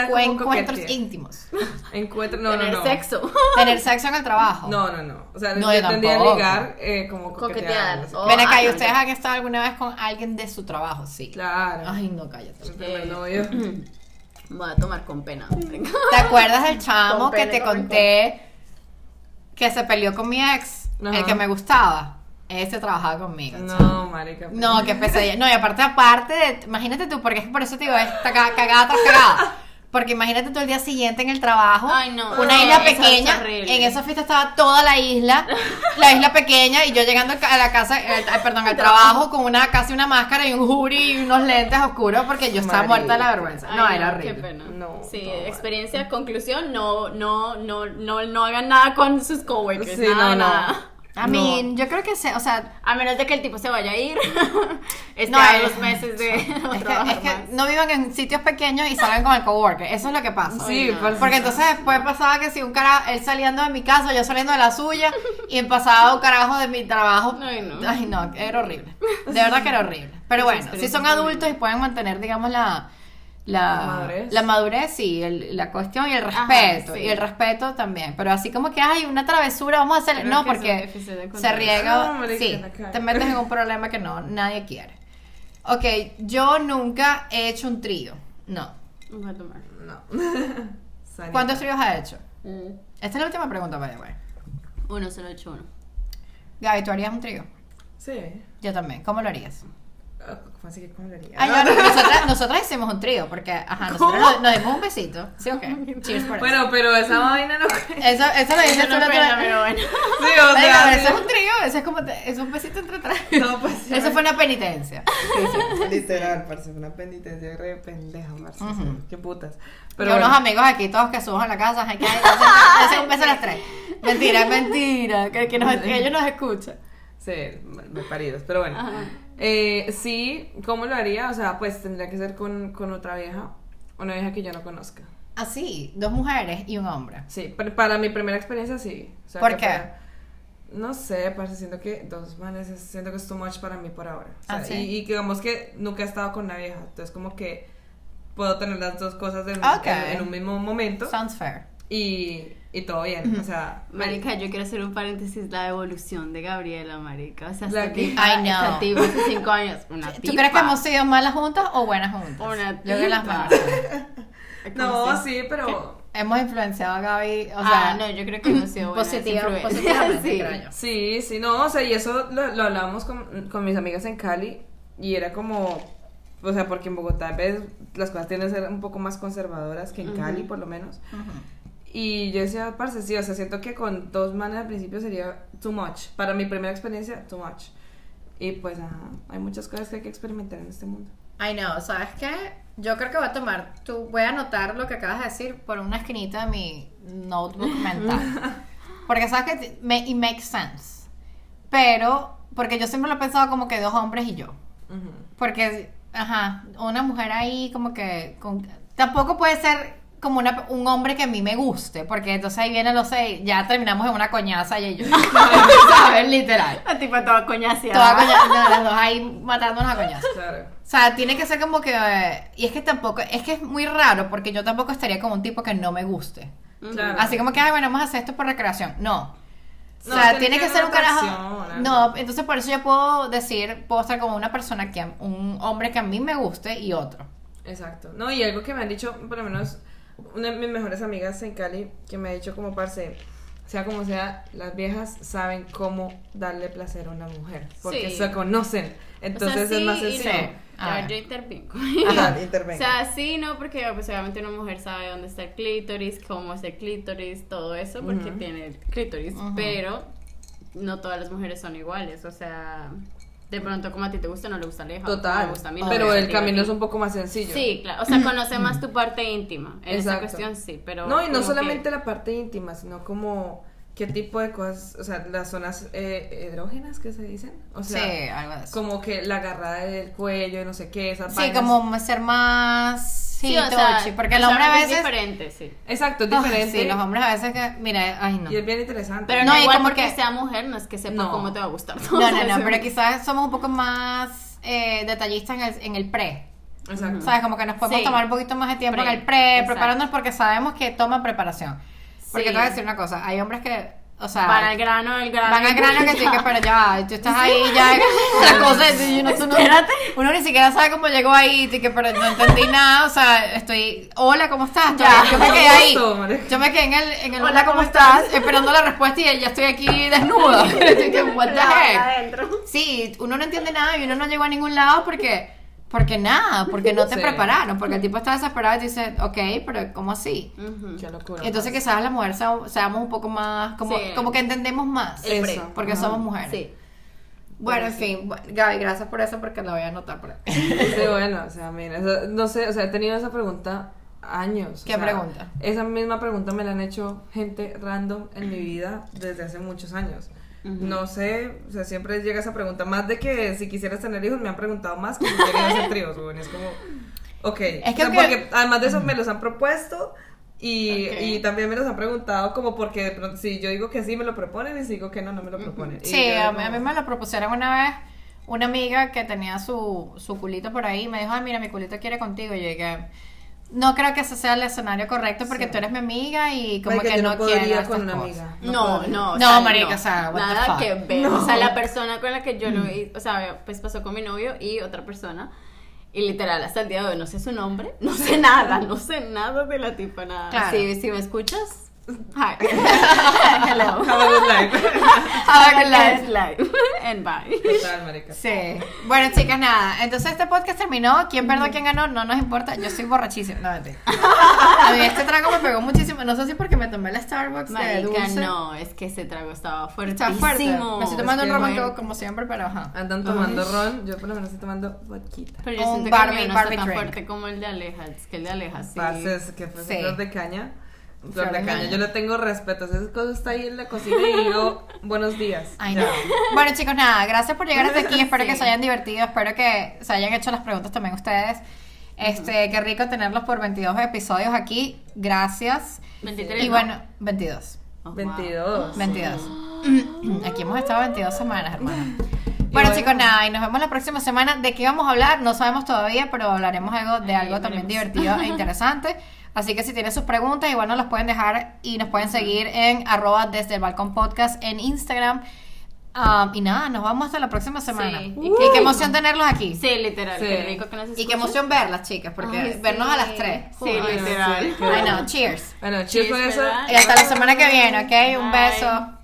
encuentros íntimos. Encuentro, no, Tener no, no. sexo. Tener sexo en el trabajo. No, no, no. O sea, No, yo yo entendía tampoco. ligar eh, como coquetear. Coquetear. Oh, Ven acá, ah, ¿y no, ustedes han estado alguna vez con alguien de su trabajo? Sí. Claro. Ay, no, cállate. El primer novio. Voy a tomar con pena. ¿Te acuerdas del chamo Con que pene, te con conté que se peleó con mi ex? Ajá. El que me gustaba. Ese trabajaba conmigo. No, marica. No, qué pesadilla. No, y aparte, aparte, de- imagínate tú, porque es que por eso te digo, es caga- cagada tras cagada. Porque imagínate tú el día siguiente en el trabajo, Ay, no. una No, isla es pequeña, en esa fiesta estaba toda la isla, la isla pequeña, y yo llegando a la casa, eh, perdón, al trabajo con una casi una máscara y un hoodie y unos lentes oscuros porque yo estaba muerta de la vergüenza. Ay, No, era Qué horrible. pena. No, sí, mal. experiencia, conclusión, no, no, no, no, no hagan nada con sus coworkers. Sí, nada, no, no. I mean, yo creo que, se, o sea, A menos de que el tipo se vaya a ir. este No, a dos meses de no es que, es no vivan en sitios pequeños y salgan con el coworker. Eso es lo que pasa. Sí, Ay, no. Porque entonces después pasaba que si un carajo, él saliendo de mi casa, yo saliendo de la suya, y pasaba un carajo de mi trabajo. Ay, no. Ay, no, era horrible. De verdad que era horrible. Pero bueno, si son adultos y pueden mantener, digamos, la. La, La madurez. la madurez, sí, el- la cuestión y el Ajá, respeto. sí. Y el respeto también. Pero así como que hay una travesura, vamos a hacer. Creo No, porque se riega. No, marica, sí, te metes en un problema que no, nadie quiere. Ok, yo nunca he hecho un trío. No. No. ¿Cuántos tríos has hecho? Mm. Esta es la última pregunta, by the way. Uno, solo he hecho uno. Gaby, ¿tú harías un trío? Sí. Yo también. ¿Cómo lo harías? Ah, ¿Cómo así que cómo lo haría? Ah, no, nosotras, nosotras hicimos un trío porque, ajá, nosotros nos, nos dimos un besito. Sí, ok. Cheers por eso. Bueno, pero esa vaina no. Eso, eso lo dices Eso tú no la otra pero bueno. Sí, o sea. sí. eso es un trío, eso es como, te- es un besito entre tres. No, pues sí. Eso fue una penitencia. Literal, parce, fue una penitencia re pendeja, parce. Ujú. Qué putas. Pero unos bueno, amigos aquí, todos que suban a la casa, hay que hacer un beso a las tres. Mentira, es mentira, que, que, nos- que ellos nos escuchan. Sí, me paridos, pero bueno. Ajá. Eh, sí, ¿cómo lo haría? O sea, pues tendría que ser con, con otra vieja, una vieja que yo no conozca. Así, dos mujeres y un hombre. Sí, pero para mi primera experiencia sí. O sea, ¿Por qué? no sé, parce, siento que dos manes, es- siento que es too much para mí por ahora. O sea, Ah, ¿sí? y, y que digamos que nunca he estado con una vieja, entonces como que puedo tener las dos cosas en- en un mismo momento Sounds fair. y, y todo bien. O sea, Marica, yo quiero hacer un paréntesis, la evolución de Gabriela, marica. O sea, La esta que- tipa, I know. esta tipa hace cinco años, una ¿Tú tipa. crees que hemos sido malas juntas o buenas juntas? Una Yo creo que las tipa. mejores. no, ¿Cómo se- sí, pero Hemos influenciado a Gaby, o sea, ah, no, yo creo que hemos sido buenas positiva- positivamente, Sí. creo yo. Sí, sí, no, o sea, y eso lo, lo hablábamos con, con mis amigas en Cali y era como, o sea, porque en Bogotá a veces las cosas tienden a ser un poco más conservadoras que en Cali, por lo menos. Y yo decía, parce, sí, o sea, siento que con dos manes al principio sería too much. Para mi primera experiencia, too much. Y pues, ajá, hay muchas cosas que hay que experimentar en este mundo. I know, ¿sabes qué? Yo creo que voy a tomar, tú, voy a anotar lo que acabas de decir por una esquinita de mi notebook mental. Porque sabes que me, it makes sense. Pero, porque yo siempre lo he pensado como que dos hombres y yo. Porque, ajá, una mujer ahí como que... con- tampoco puede ser como una, un hombre que a mí me guste, porque entonces ahí viene, no sé, ya terminamos en una coñaza y yo, ¿sabes? Literal. La tipa toda coñaseada. Toda las dos ahí matándonos a coñazo. Claro. O sea, tiene que ser como que... eh, y es que tampoco... Es que es muy raro porque yo tampoco estaría con un tipo que no me guste. Claro. Así como que, ay, bueno, vamos a hacer esto por recreación. No. O No, sea, tiene tiene que que ser un carajo... No, entonces por eso yo puedo decir, puedo estar con una persona que... Un hombre que a mí me guste y otro. Exacto. No, y algo que me han dicho, por lo menos, una de mis mejores amigas en Cali, que me ha dicho como parce, sea como sea, las viejas saben cómo darle placer a una mujer, porque Sí. se conocen. Entonces o sea, es más sencillo. no. A ver. ver, yo intervengo. Ajá, O intervenga. sea, sí, no, porque pues, obviamente una mujer sabe dónde está el clítoris, cómo es el clítoris, todo eso, porque tiene el clítoris. Pero no todas las mujeres son iguales. O sea, de pronto, como a ti te gusta, no le gusta a Aleja. Total. me gusta a mí, no pero el camino es un poco más sencillo. Sí, claro. O sea, conoce más tu parte íntima. En esa cuestión, sí. Pero No, y no solamente que- la parte íntima, sino como qué tipo de cosas, o sea, las zonas eh, hidrógenas que se dicen. O sea, sí, algo de eso. como que la agarrada del cuello, no sé qué, esas Sí, vainas. como ser más... Sí, o sea, touchy, porque el o sea, hombre a es veces... diferente, sí. Exacto, es Ah, diferente. Sí, los hombres a veces que... Mira, ay no. Y es bien interesante. Pero No, no, igual como porque que- sea mujer, no es que sepa No. cómo te va a gustar. No, no, no, pero quizás somos un poco más eh, detallistas en el, en el pre. Exacto. ¿Sabes? Como que nos podemos Sí. tomar un poquito más de tiempo Pre, en el pre, exacto. preparándonos porque sabemos que toma preparación. Porque Sí. te voy a decir una cosa, hay hombres que, o sea, Van al grano, el grano. van al grano que sí, que pero ya, tú estás ahí ya, la cosa es, uno, tú no- Espérate. uno ni siquiera sabe cómo llegó ahí, y que pero no entendí nada, o sea, estoy, hola, ¿cómo estás? Ya. yo me quedé ahí, yo me quedé en el, en el Hola, ¿cómo ¿cómo estás? Esperando la respuesta y ya estoy aquí desnuda, Estoy que, what the heck? adentro. Sí, uno no entiende nada y uno no llegó a ningún lado porque, porque nada, porque no te Sí. prepararon, porque el tipo está desesperado y dice, ok, pero ¿cómo así? Qué locura. Entonces quizás las mujeres sea- seamos un poco más, como, Sí. como que entendemos más, El pre. Eso. porque somos mujeres. Sí. Bueno, en fin, Gaby, gracias por eso porque la voy a anotar por aquí. Sí, bueno, o sea, mira, eso- no sé, o sea, he tenido esa pregunta años. o ¿Qué sea, pregunta? Esa misma pregunta me la han hecho gente random en mi vida desde hace muchos años. No sé, o sea, siempre llega esa pregunta. Más de que si quisieras tener hijos, me han preguntado más que si querías hacer tríos, güey. Es como, ok. Es O que sea, además de eso me los han propuesto. Y, y también me los han preguntado como porque de pronto si yo digo que sí me lo proponen y si digo que no, no me lo proponen. Y Sí, yo a mí, a mí me lo propusieron una vez una amiga que tenía su, su culito por ahí y me dijo, ay, mira, mi culito quiere contigo. Y yo dije, no creo que ese sea el escenario correcto porque Sí. tú eres mi amiga y como Marica, que no, podría quiero estas con una cosas. amiga. No, podría. no, o No, sea, marica, o sea, what the nada fuck. que ver. No. O sea, la persona con la que yo lo hice, o sea, pues pasó con mi novio y otra persona. Y literal, hasta el día de hoy no sé su nombre, no sé nada, no sé nada de la tipa, nada. Claro. Si, si me escuchas, hi. Hello. Have a good life. Have a good life. life. And bye. Total. Sí. Bueno, chicas, nada. Entonces este podcast terminó. ¿Quién perdió, quién ganó? No nos importa. Yo soy borrachísima. No, mentira. A mí este trago me pegó muchísimo. No sé si porque me tomé la Starbucks de Marica, dulce. no, es que ese trago estaba fuerte. Está fuerte. Me estoy tomando Es un que ron bueno. como, siempre, pero ajá. Andan tomando ron, yo por lo menos estoy tomando vodquita. Pero yo Un siento Barbie- que el mío no Barbie está tan drink. fuerte como el de Aleja. Es que el de Aleja sí. Pases, que fue Sí. de caña. Flor de caña, yo le tengo respeto. Esa cosa está ahí en la cocina y digo, buenos días. Ay, Ya. no. Bueno, chicos, nada, gracias por llegar hasta aquí. Espero Sí. que se hayan divertido. Espero que se hayan hecho las preguntas también ustedes. Este, qué rico tenerlos por 22 episodios aquí. Gracias. 23, Y ¿no? bueno, 22. Oh, wow. 22. 22. Aquí hemos estado 22 semanas, hermano. Bueno, bueno. chicos, nada, y nos vemos la próxima semana. ¿De qué vamos a hablar? No sabemos todavía, pero hablaremos algo de Ahí algo también veremos. divertido e interesante. Así que si tienen sus preguntas, igual nos las pueden dejar y nos pueden seguir en arroba desde el balcón podcast en Instagram. Um, y nada, nos vamos hasta la próxima semana. Sí. Y, qué emoción tenerlos aquí. Sí, literal. Sí. Qué rico que nos Y qué emoción verlas, chicas, porque Ay, vernos sí. a las 3. Sí, literal. sí, qué Ay, no, cheers. Bueno, cheers por Cheers, eso. ¿verdad? Y hasta la semana que viene, ¿ok? Un beso.